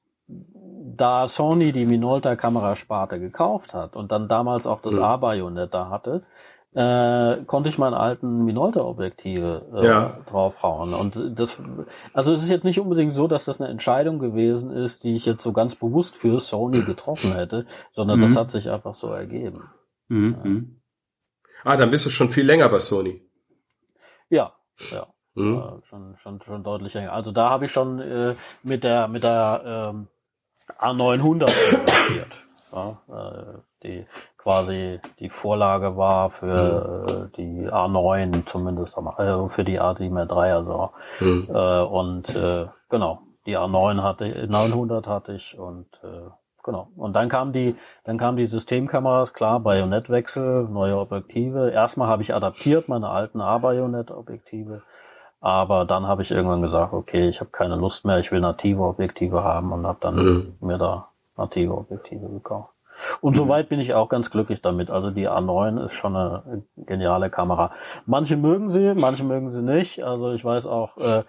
da Sony die Minolta Kamerasparte gekauft hat und dann damals auch das mhm. A-Bajonett da hatte, äh, konnte ich meinen alten Minolta-Objektive äh, ja. draufhauen. Und das, also es ist jetzt nicht unbedingt so, dass das eine Entscheidung gewesen ist, die ich jetzt so ganz bewusst für Sony getroffen hätte, sondern mhm. das hat sich einfach so ergeben. Mhm. Ja. Mhm. Ah, dann bist du schon viel länger bei Sony. Ja, ja. Mhm. Äh, schon, schon, schon deutlich länger. Also da habe ich schon äh, mit der mit der ähm, A900 investiert. Ja, äh, die quasi die Vorlage war für mhm. äh, die A9 zumindest, äh, für die A7R3 also. Mhm. Äh, und äh, genau, die A9 hatte 900 hatte ich und äh, genau. Und dann kam die, dann kam die Systemkameras, klar, Bajonettwechsel, neue Objektive. Erstmal habe ich adaptiert meine alten A-Bajonett-Objektive. Aber dann habe ich irgendwann gesagt, okay, ich habe keine Lust mehr, ich will native Objektive haben und habe dann mhm. mir da native Objektive gekauft. Und mhm. soweit bin ich auch ganz glücklich damit. Also die A9 ist schon eine geniale Kamera. Manche mögen sie, manche mögen sie nicht. Also ich weiß auch, äh,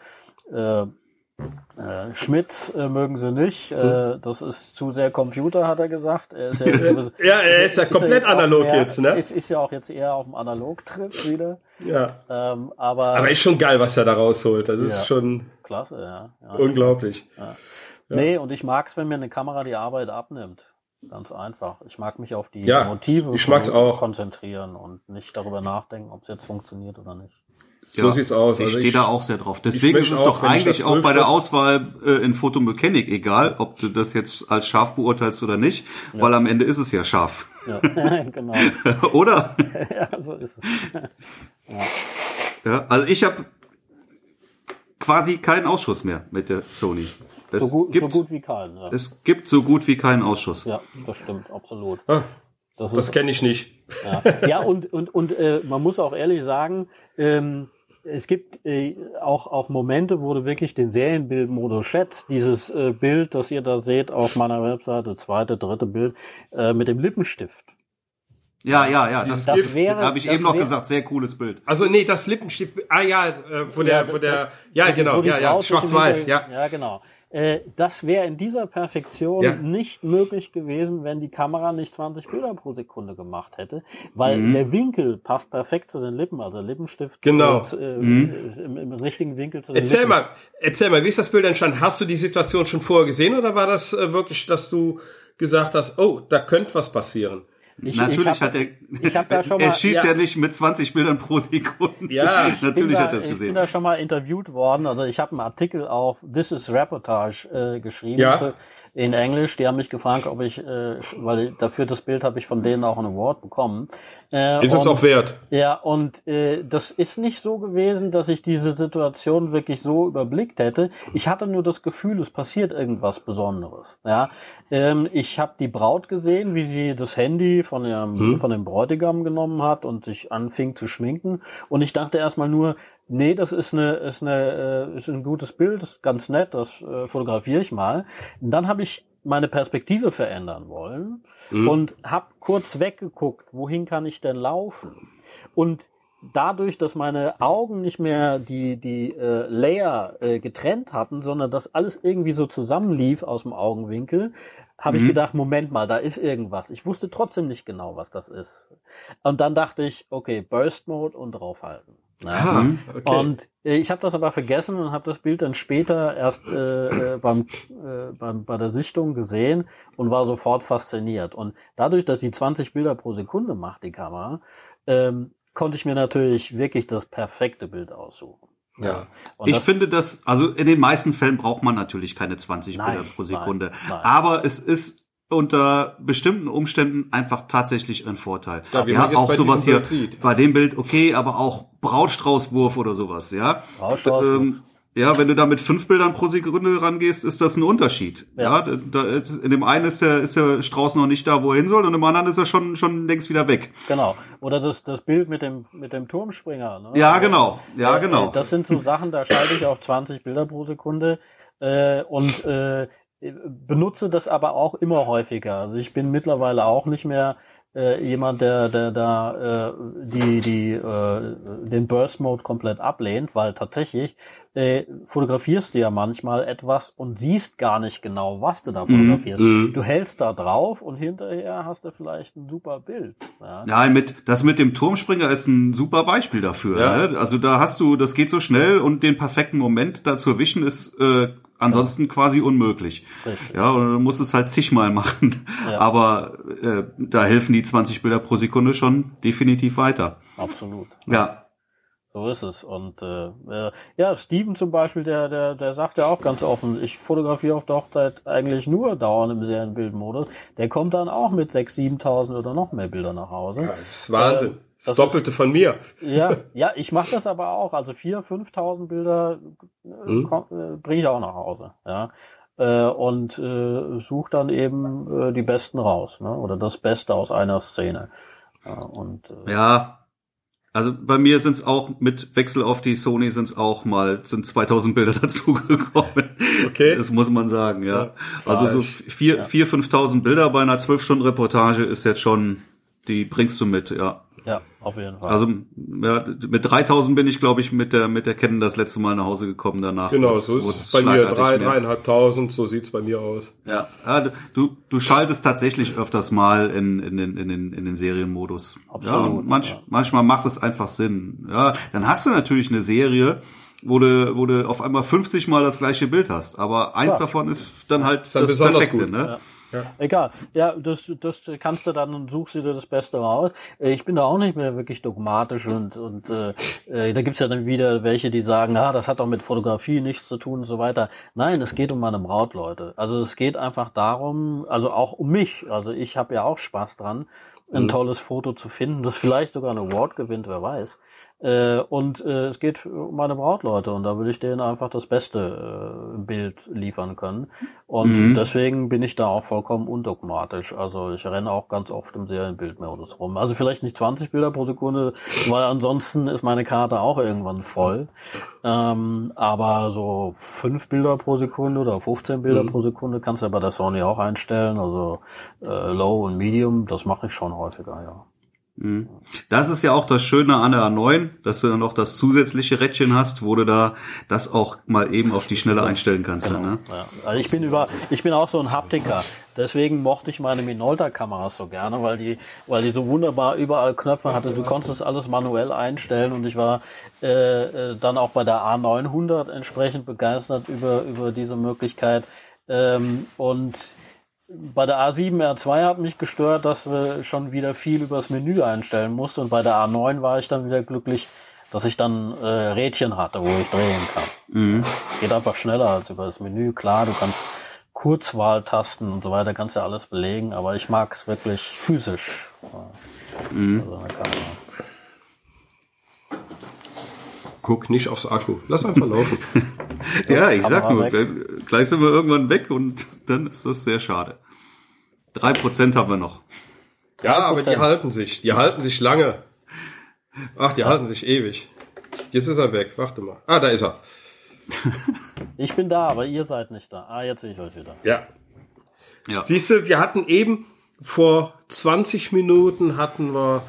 äh, äh, Schmidt äh, mögen sie nicht. Äh, das ist zu sehr Computer, hat er gesagt. Er ist ja, ja, er ist ja komplett ist ja analog mehr, jetzt, ne? Ist, ist ja auch jetzt eher auf dem Analog-Trip wieder. Ja. Ähm, aber, aber ist schon geil, was er da rausholt. Das ja, ist schon klasse, ja. ja unglaublich. Ja. Nee, und ich mag's, wenn mir eine Kamera die Arbeit abnimmt. Ganz einfach. Ich mag mich auf die ja, Motive ich mag's auch. konzentrieren und nicht darüber nachdenken, ob es jetzt funktioniert oder nicht. So ja, sieht's aus. Ich also stehe da auch sehr drauf. Deswegen ist es auch, doch eigentlich auch bei der Auswahl äh, in Photomechanik egal, ob du das jetzt als scharf beurteilst oder nicht, ja. weil am Ende ist es ja scharf. Ja, genau. oder? ja, so ist es. ja. ja, also ich habe quasi keinen Ausschuss mehr mit der Sony. Es, so gut, gibt, so gut wie keinen. Ja. Es gibt so gut wie keinen Ausschuss. Ja, das stimmt, absolut. Ah, das, das kenne ich nicht. Ja, ja und, und, und äh, man muss auch ehrlich sagen, ähm, es gibt äh, auch, auch Momente, wo du wirklich den Serienbildmodus schätzt. Dieses äh, Bild, das ihr da seht auf meiner Webseite, zweite, dritte Bild, äh, mit dem Lippenstift. Ja, ja, ja, das, das, das habe ich eben noch gesagt, sehr cooles Bild. Also nee, das Lippenstift, ah ja, äh, wo der, wo der, ja genau, ja, ja, schwarz-weiß, ja. Ja, genau. Äh, das wäre in dieser Perfektion ja. nicht möglich gewesen, wenn die Kamera nicht 20 Bilder pro Sekunde gemacht hätte, weil mhm. der Winkel passt perfekt zu den Lippen, also Lippenstift genau. Und, äh, mhm. im, im, richtigen Winkel zu den erzähl Lippen. Mal, erzähl mal, wie ist das Bild entstanden? Hast du die Situation schon vorher gesehen oder war das äh, wirklich, dass du gesagt hast, oh, da könnte was passieren? Ich, Natürlich ich hab, hat er, ich hab da schon mal, er schießt ja. ja nicht mit 20 Bildern pro Sekunde. Ja, natürlich da, hat er es gesehen. Ich bin da schon mal interviewt worden. Also ich habe einen Artikel auf This is Reportage äh, geschrieben ja. zu, in Englisch. Die haben mich gefragt, ob ich, äh, weil dafür das Bild habe ich von denen auch einen Award bekommen. Äh, ist es auch wert? Ja, und äh, das ist nicht so gewesen, dass ich diese Situation wirklich so überblickt hätte. Ich hatte nur das Gefühl, es passiert irgendwas Besonderes. Ja, ähm, ich habe die Braut gesehen, wie sie das Handy von ihrem hm. von dem Bräutigam genommen hat und sich anfing zu schminken. Und ich dachte erstmal nur, nee, das ist eine ist eine äh, ist ein gutes Bild, ganz nett, das äh, fotografiere ich mal. Dann habe ich meine Perspektive verändern wollen mhm. und habe kurz weggeguckt, wohin kann ich denn laufen? Und dadurch, dass meine Augen nicht mehr die, die äh, Layer äh, getrennt hatten, sondern das alles irgendwie so zusammenlief aus dem Augenwinkel, habe mhm. ich gedacht, Moment mal, da ist irgendwas. Ich wusste trotzdem nicht genau, was das ist. Und dann dachte ich, okay, Burst Mode und draufhalten. Ja. Ah, okay. Und äh, ich habe das aber vergessen und habe das Bild dann später erst äh, äh, beim, äh, beim, bei der Sichtung gesehen und war sofort fasziniert. Und dadurch, dass die 20 Bilder pro Sekunde macht, die Kamera, ähm, konnte ich mir natürlich wirklich das perfekte Bild aussuchen. Ja. Und ich das finde das, also in den meisten Fällen braucht man natürlich keine 20 nein, Bilder pro Sekunde. Nein, nein. Aber es ist unter bestimmten Umständen einfach tatsächlich ein Vorteil. Ja, wie ja auch sowas hier sieht. bei dem Bild okay, aber auch Brautstraußwurf oder sowas, ja. Brautstraußwurf. Ähm, ja, wenn du da mit fünf Bildern pro Sekunde rangehst, ist das ein Unterschied. Ja, ja da ist, in dem einen ist der, ist der Strauß noch nicht da, wo er hin soll, und im anderen ist er schon, schon längst wieder weg. Genau. Oder das, das Bild mit dem, mit dem Turmspringer. Ne? Ja, genau. Ja, genau. Das sind so Sachen, da schalte ich auf 20 Bilder pro Sekunde. Äh, und äh, benutze das aber auch immer häufiger. Also ich bin mittlerweile auch nicht mehr äh, jemand, der, der da äh, die, die, äh, den Burst Mode komplett ablehnt, weil tatsächlich äh, fotografierst du ja manchmal etwas und siehst gar nicht genau, was du da mhm, fotografierst. Mm, Du hältst da drauf und hinterher hast du vielleicht ein super Bild. Ja, ja mit, das mit dem Turmspringer ist ein super Beispiel dafür. Ja. Ne? Also da hast du, das geht so schnell und den perfekten Moment da zu erwischen ist äh, Ansonsten quasi unmöglich. Richtig. Ja, und du musst es halt zigmal machen. Ja. Aber äh, da helfen die 20 Bilder pro Sekunde schon definitiv weiter. Absolut. Ja. So ist es. Und äh, äh, ja, Steven zum Beispiel, der, der, der sagt ja auch ganz offen, ich fotografiere auf der Hochzeit eigentlich nur dauernd im Serienbildmodus. Der kommt dann auch mit 6.000, 7.000 oder noch mehr Bilder nach Hause. Ja, das ist Wahnsinn. Äh, das, das Doppelte ist, von mir. Ja, ja, ich mache das aber auch. Also 4.000, 5.000 Bilder äh, hm? äh, bringe ich auch nach Hause. Ja. Äh, und äh, suche dann eben äh, die Besten raus, ne? oder das Beste aus einer Szene. Ja, und, äh, ja, also bei mir sind es auch mit Wechsel auf die Sony sind es auch mal sind 2000 Bilder dazugekommen. Okay. Das muss man sagen, ja. ja also so vier, ja. vier, 5000 Bilder bei einer 12 Stunden Reportage ist jetzt schon, die bringst du mit, ja. Ja, auf jeden Fall. Also ja, mit 3000 bin ich, glaube ich, mit der mit der Canon das letzte Mal nach Hause gekommen danach. Genau, so ist es bei mir drei, dreieinhalbtausend, so sieht's bei mir aus. Ja, ja du du schaltest tatsächlich öfters mal in in den in den in den Serienmodus. Absolut. Ja, manch, ja. manchmal macht es einfach Sinn. Ja, dann hast du natürlich eine Serie, wo du, wo du auf einmal 50 Mal das gleiche Bild hast. Aber eins Klar. davon ist dann halt ist dann das Perfekte, gut. ne? Ja. Ja. Egal. Ja, das, das kannst du dann und suchst dir das Beste raus. Äh, ich bin da auch nicht mehr wirklich dogmatisch und, und äh, äh, da gibt's ja dann wieder welche, die sagen, ah, das hat doch mit Fotografie nichts zu tun und so weiter. Nein, es geht um meine Braut, Leute. Also es geht einfach darum, also auch um mich. Also ich habe ja auch Spaß dran, ein mhm. tolles Foto zu finden, das vielleicht sogar einen Award gewinnt, wer weiß. Äh, und äh, es geht um meine Brautleute und da will ich denen einfach das beste äh, Bild liefern können. Und mhm. deswegen bin ich da auch vollkommen undogmatisch. Also ich renne auch ganz oft im Serienbildmodus rum. Also vielleicht nicht 20 Bilder pro Sekunde, weil ansonsten ist meine Karte auch irgendwann voll. Ähm, aber so fünf Bilder pro Sekunde oder 15 Bilder mhm. pro Sekunde kannst du ja bei der Sony auch einstellen. Also äh, Low und Medium, das mache ich schon häufiger, ja. Mhm. Das ist ja auch das Schöne an der A9, dass du dann noch das zusätzliche Rädchen hast, wo du da das auch mal eben auf die Schnelle einstellen kannst. Genau. Ne? Ja. Also ich bin über, ich bin auch so ein Haptiker. Deswegen mochte ich meine Minolta-Kameras so gerne, weil die, weil die so wunderbar überall Knöpfe hatte. Du konntest das alles manuell einstellen und ich war äh, äh dann auch bei der A900 entsprechend begeistert über über diese Möglichkeit. Ähm, und bei der A7R2 hat mich gestört, dass wir schon wieder viel übers Menü einstellen mussten und bei der A9 war ich dann wieder glücklich, dass ich dann äh, Rädchen hatte, wo ich drehen kann. Mhm. Geht einfach schneller als über das Menü. Klar, du kannst Kurzwahltasten und so weiter, kannst ja alles belegen, aber ich mag es wirklich physisch. Mhm. Also Guck nicht aufs Akku. Lass einfach laufen. ja, ich sag nur, gleich sind wir irgendwann weg und dann ist das sehr schade. Drei Prozent haben wir noch. Ja, aber die halten sich. Die halten sich lange. Ach, die ja. halten sich ewig. Jetzt ist er weg. Warte mal. Ah, da ist er. ich bin da, aber ihr seid nicht da. Ah, jetzt sehe ich euch wieder. Ja. ja. Siehst du, wir hatten eben vor 20 Minuten hatten wir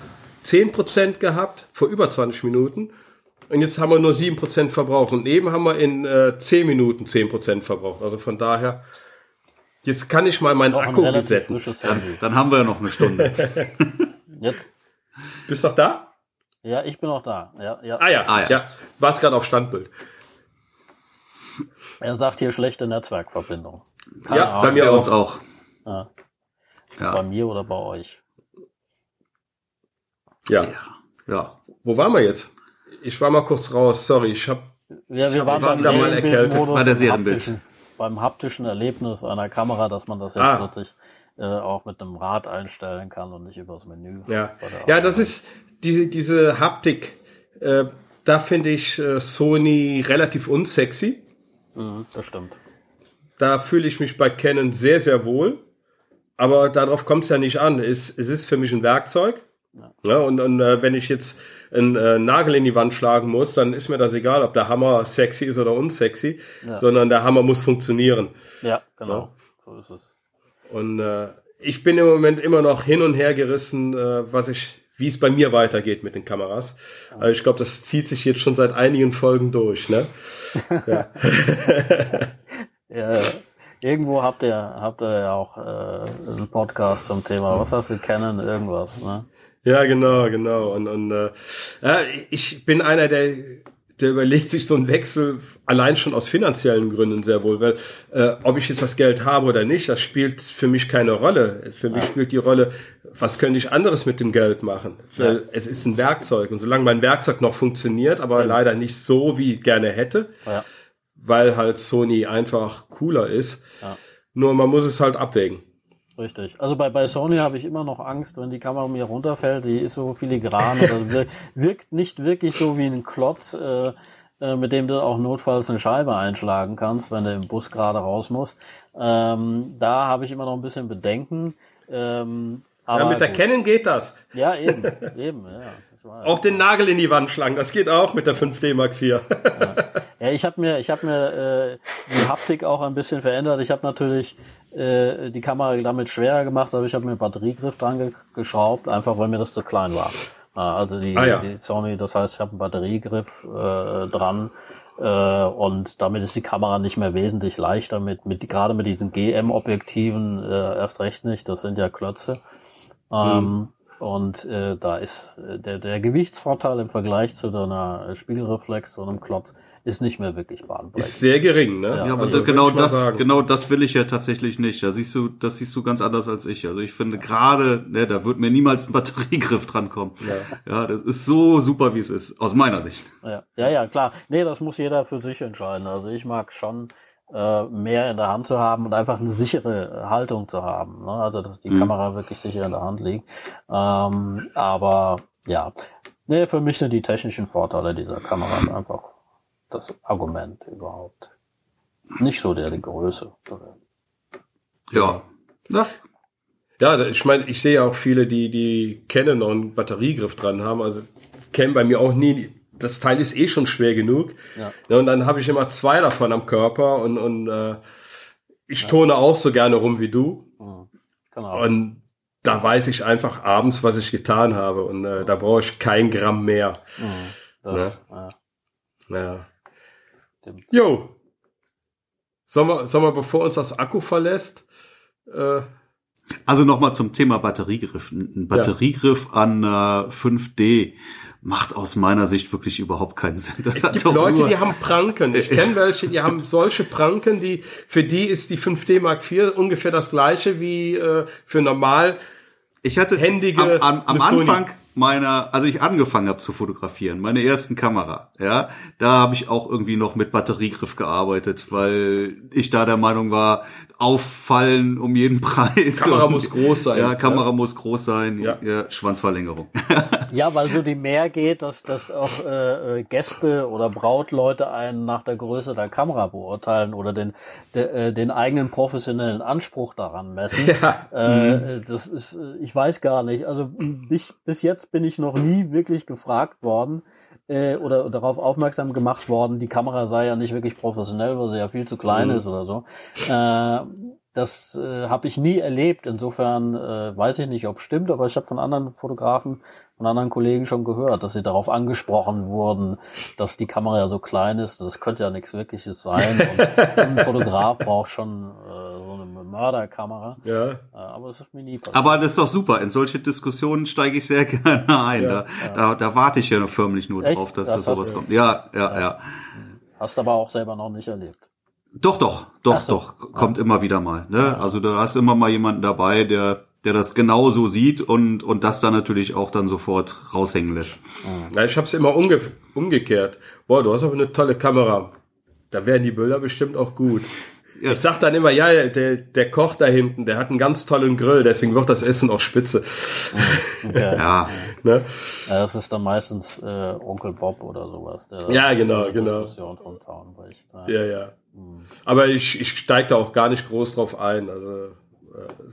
10% gehabt, vor über 20 Minuten. Und jetzt haben wir nur 7% verbraucht. Und eben haben wir in äh, 10 Minuten 10% verbraucht. Also von daher, jetzt kann ich mal meinen Akku resetten. Dann, dann, haben wir ja noch eine Stunde. jetzt. Bist du noch da? Ja, ich bin noch da. Ja, ja. Ah ja, ah, ja. ja. Warst gerade auf Standbild. Er sagt hier schlechte Netzwerkverbindung. ja, sagen wir uns auch. Ja. ja. Bei mir oder bei euch? Ja. ja. Wo waren wir jetzt? Ich war mal kurz raus, sorry, ich habe ja, wir waren, waren beim mal erkältet. Bei der Serienbild. Beim haptischen Erlebnis einer Kamera, dass man das jetzt ah. plötzlich äh, auch mit einem Rad einstellen kann und nicht übers Menü. Ja, ja das ist diese, diese Haptik. Äh, da finde ich äh, Sony relativ unsexy. Mhm, das stimmt. Da fühle ich mich bei Canon sehr, sehr wohl. Aber darauf kommt es ja nicht an. Es, es ist für mich ein Werkzeug. Ja. und und äh, wenn ich jetzt einen äh, Nagel in die Wand schlagen muss, dann ist mir das egal, ob der Hammer sexy ist oder unsexy, ja. sondern der Hammer muss funktionieren. Ja, genau. Ja. So ist es. Und äh, ich bin im Moment immer noch hin und her gerissen, äh, was ich, wie es bei mir weitergeht mit den Kameras. Also ich glaube, das zieht sich jetzt schon seit einigen Folgen durch, ne? ja. ja. Irgendwo habt ihr, habt ihr ja auch äh, einen Podcast zum Thema. Was hast du kennen? Irgendwas, ne? Ja, genau, genau. Und, und äh, ja, ich bin einer, der, der überlegt sich so einen Wechsel allein schon aus finanziellen Gründen sehr wohl, weil äh, ob ich jetzt das Geld habe oder nicht, das spielt für mich keine Rolle. Für mich spielt die Rolle, was könnte ich anderes mit dem Geld machen? Weil ja. es ist ein Werkzeug und solange mein Werkzeug noch funktioniert, aber ja. leider nicht so, wie ich gerne hätte, ja. weil halt Sony einfach cooler ist. Nur man muss es halt abwägen. Richtig. Also bei, bei Sony habe ich immer noch Angst, wenn die Kamera mir runterfällt, die ist so filigran oder wirkt, wirkt nicht wirklich so wie ein Klotz, äh, äh, mit dem du auch notfalls eine Scheibe einschlagen kannst, wenn du im Bus gerade raus musst. Ähm, da habe ich immer noch ein bisschen Bedenken. Ähm, aber ja, mit der gut. Canon geht das. Ja, eben, eben, ja. Auch den Nagel in die Wand schlagen, das geht auch mit der 5D Mark IV. ja. ja, ich habe mir, ich habe mir äh, die Haptik auch ein bisschen verändert. Ich habe natürlich äh, die Kamera damit schwerer gemacht, aber ich habe mir einen Batteriegriff dran ge geschraubt, einfach weil mir das zu klein war. Also die, ah, ja. die Sony, das heißt, ich habe einen Batteriegriff äh, dran äh, und damit ist die Kamera nicht mehr wesentlich leichter mit, mit gerade mit diesen GM-Objektiven äh, erst recht nicht. Das sind ja Klötze. Ähm, mhm. Und äh, da ist äh, der, der Gewichtsvorteil im Vergleich zu einer Spiegelreflex, so einem Klotz, ist nicht mehr wirklich bahnbrechend. Ist sehr gering, ne? Ja, aber also, genau das, genau das will ich ja tatsächlich nicht. Da siehst du, das siehst du ganz anders als ich. Also ich finde gerade, ne, da wird mir niemals ein Batteriegriff drankommen. Ja. ja, das ist so super, wie es ist, aus meiner Sicht. Ja, ja, ja klar. Nee, das muss jeder für sich entscheiden. Also ich mag schon äh, mehr in der Hand zu haben und einfach eine sichere Haltung zu haben. Ne? Also dass die mhm. Kamera wirklich sicher in der Hand liegt. Ähm, aber ja, nee, für mich sind die technischen Vorteile dieser Kamera einfach das Argument überhaupt. Nicht so der die Größe. Ja. Na? Ja, ich meine, ich sehe auch viele, die die kennen und einen Batteriegriff dran haben. Also kennen bei mir auch nie das Teil ist eh schon schwer genug. Ja. ja und dann habe ich immer zwei davon am Körper und, und äh, ich ja. tone auch so gerne rum wie du. Mhm. Genau. Und da weiß ich einfach abends, was ich getan habe. Und äh, da brauche ich kein Gramm mehr. Mhm. Das, ja. ja. Jo. Sollen wir, sollen wir, bevor uns das Akku verlässt, äh, also nochmal zum Thema Batteriegriff. Ein Batteriegriff ja. an äh, 5D macht aus meiner Sicht wirklich überhaupt keinen Sinn. Das es gibt Leute, die haben Pranken. Ich kenne welche, die haben solche Pranken, die für die ist die 5D Mark IV ungefähr das gleiche wie äh, für normal ich hatte händige am, am, am Anfang meiner, also ich angefangen habe zu fotografieren, meine ersten Kamera, ja, da habe ich auch irgendwie noch mit Batteriegriff gearbeitet, weil ich da der Meinung war, auffallen um jeden Preis. Kamera und, muss groß sein. Ja, Kamera ja. muss groß sein. Ja, ja Schwanzverlängerung. ja, weil so die mehr geht, dass, dass auch äh, äh, Gäste oder Brautleute einen nach der Größe der Kamera beurteilen oder den, de, äh, den eigenen professionellen Anspruch daran messen. Ja. Äh, mhm. Das ist, äh, ich weiß gar nicht. Also bis, bis jetzt bin ich noch nie wirklich gefragt worden, äh, oder darauf aufmerksam gemacht worden, die Kamera sei ja nicht wirklich professionell, weil sie ja viel zu klein mhm. ist oder so. Äh, das äh, habe ich nie erlebt. Insofern äh, weiß ich nicht, ob es stimmt, aber ich habe von anderen Fotografen, von anderen Kollegen schon gehört, dass sie darauf angesprochen wurden, dass die Kamera ja so klein ist. Das könnte ja nichts Wirkliches sein. Und ein Fotograf braucht schon äh, so eine Mörderkamera. Ja. Äh, aber es ist mir nie passiert. Aber das ist doch super. In solche Diskussionen steige ich sehr gerne ein. Ja, da, ja. da, da warte ich ja noch förmlich nur Echt? drauf, dass das da sowas kommt. Ja, ja, ja, ja. Hast aber auch selber noch nicht erlebt. Doch, doch, doch, so. doch. Kommt ja. immer wieder mal. Ne? Also da hast immer mal jemanden dabei, der der das genauso sieht und und das dann natürlich auch dann sofort raushängen lässt. Ja, ich habe es immer umge umgekehrt. Boah, du hast aber eine tolle Kamera. Da wären die Bilder bestimmt auch gut. Ja. Ich sag dann immer, ja, der, der Koch da hinten, der hat einen ganz tollen Grill, deswegen wird das Essen auch spitze. Okay. ja. Ne? ja. Das ist dann meistens äh, Onkel Bob oder sowas. Der ja, genau, genau. Diskussion bricht. Ja, ja. ja. Aber ich, ich steige da auch gar nicht groß drauf ein. Also äh,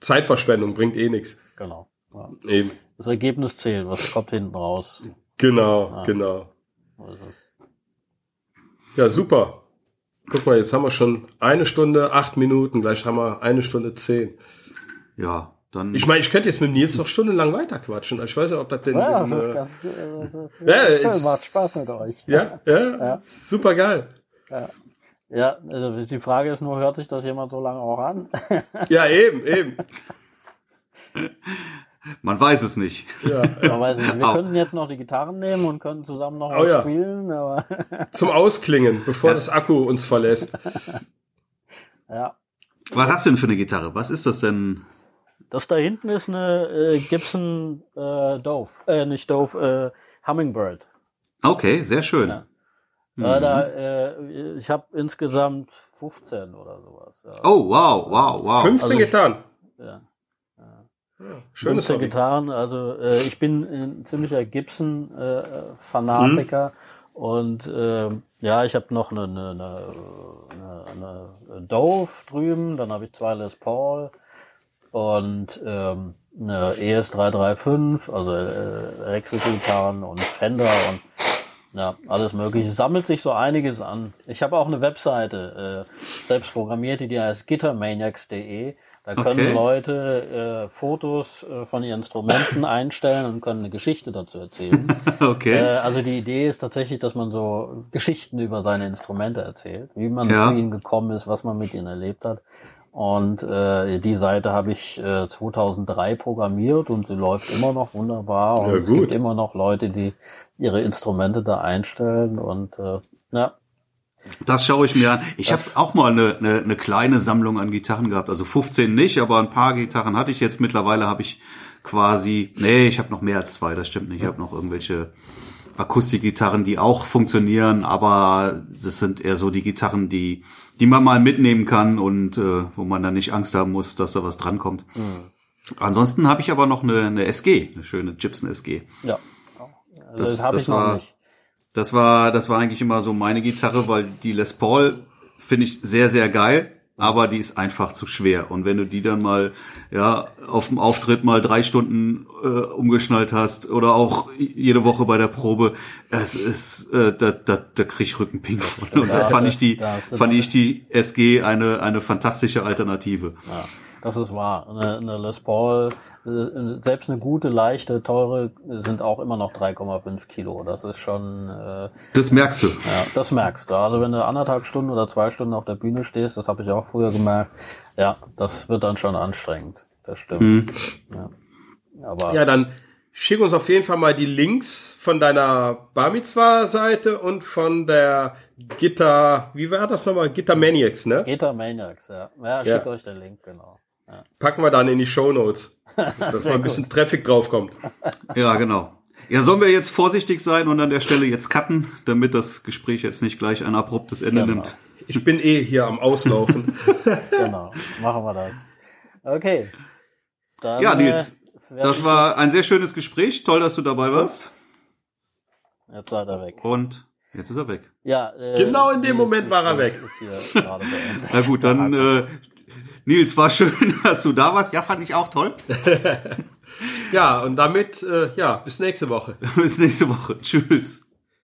Zeitverschwendung bringt eh nichts. Genau. Ja. Eben. Das Ergebnis zählt, was kommt hinten raus. Genau, ja. genau. Ja, super. Guck mal, jetzt haben wir schon eine Stunde, acht Minuten, gleich haben wir eine Stunde zehn. Ja, dann. Ich meine, ich könnte jetzt mit Nils noch stundenlang weiterquatschen. Ich weiß ja, ob das denn. Ja, das ist äh, ganz äh, ja, schön, macht Spaß mit euch. Ja, ja, ja. super geil. Ja. Ja, also die Frage ist nur, hört sich das jemand so lange auch an? ja, eben, eben. Man weiß es nicht. Ja, man weiß es nicht. Wir könnten jetzt noch die Gitarren nehmen und könnten zusammen noch oh, was ja. spielen. Aber Zum Ausklingen, bevor ja. das Akku uns verlässt. ja. Was hast du denn für eine Gitarre? Was ist das denn? Das da hinten ist eine äh, Gibson äh, Dove. Äh, nicht Dove, äh, Hummingbird. Okay, sehr schön. Ja. Mhm. Da, äh, ich habe insgesamt 15 oder sowas. Ja. Oh, wow, wow, wow. 15 also Gitarren? Ja. Schönes Hobby. Gitarren. Also äh, ich bin ein ziemlicher Gibson-Fanatiker. Äh, mhm. Und äh, ja, ich habe noch eine, eine, eine, eine Dove drüben, dann habe ich zwei Les Paul und ähm, eine ES335, also äh, Elektrogitarren und Fender und ja, alles mögliche. Es sammelt sich so einiges an. Ich habe auch eine Webseite, äh, selbst programmiert, die heißt gittermaniacs.de. Da können okay. Leute äh, Fotos äh, von ihren Instrumenten einstellen und können eine Geschichte dazu erzählen. okay. Äh, also die Idee ist tatsächlich, dass man so Geschichten über seine Instrumente erzählt, wie man ja. zu ihnen gekommen ist, was man mit ihnen erlebt hat. Und äh, die Seite habe ich äh, 2003 programmiert und sie läuft immer noch wunderbar. Und ja, es gibt immer noch Leute, die ihre Instrumente da einstellen und äh, ja, das schaue ich mir an. Ich habe auch mal eine, eine, eine kleine Sammlung an Gitarren gehabt. Also 15 nicht, aber ein paar Gitarren hatte ich jetzt. Mittlerweile habe ich quasi, nee, ich habe noch mehr als zwei, das stimmt nicht. Ich habe noch irgendwelche Akustikgitarren, die auch funktionieren, aber das sind eher so die Gitarren, die, die man mal mitnehmen kann und äh, wo man dann nicht Angst haben muss, dass da was drankommt. Mhm. Ansonsten habe ich aber noch eine, eine SG, eine schöne Gibson SG. Ja. Also das, das, das war, nicht. Das war, das war eigentlich immer so meine Gitarre, weil die Les Paul finde ich sehr, sehr geil, aber die ist einfach zu schwer. Und wenn du die dann mal, ja, auf dem Auftritt mal drei Stunden äh, umgeschnallt hast oder auch jede Woche bei der Probe, es ist, äh, da, da, da krieg ich Rückenpink von. Und da fand ich die, fand ich die SG eine, eine fantastische Alternative. Ja. Das ist wahr. Eine, eine Les Paul, äh, selbst eine gute, leichte, teure sind auch immer noch 3,5 Kilo. Das ist schon. Äh, das merkst du. Ja, das merkst du. Also wenn du anderthalb Stunden oder zwei Stunden auf der Bühne stehst, das habe ich auch früher gemerkt. Ja, das wird dann schon anstrengend. Das stimmt. Mhm. Ja. Aber ja, dann schick uns auf jeden Fall mal die Links von deiner Bar Mitzvah Seite und von der Gitter, wie war das nochmal? Gitter Maniacs, ne? Gitter Maniacs, ja. Ja, schick ja. euch den Link, genau. Ja. Packen wir dann in die Show Notes, dass mal ein bisschen gut. Traffic draufkommt. Ja, genau. Ja, sollen wir jetzt vorsichtig sein und an der Stelle jetzt cutten, damit das Gespräch jetzt nicht gleich ein abruptes Ende genau. nimmt? Ich bin eh hier am Auslaufen. genau, machen wir das. Okay. Dann, ja, Nils, äh, das war ein sehr schönes Gespräch. Toll, dass du dabei warst. Jetzt seid er weg. Und jetzt ist er weg. Ja, äh, genau in dem Moment war er weg. Na gut, dann äh, Nils, war schön, dass du da warst. Ja, fand ich auch toll. ja, und damit, äh, ja, bis nächste Woche. bis nächste Woche. Tschüss.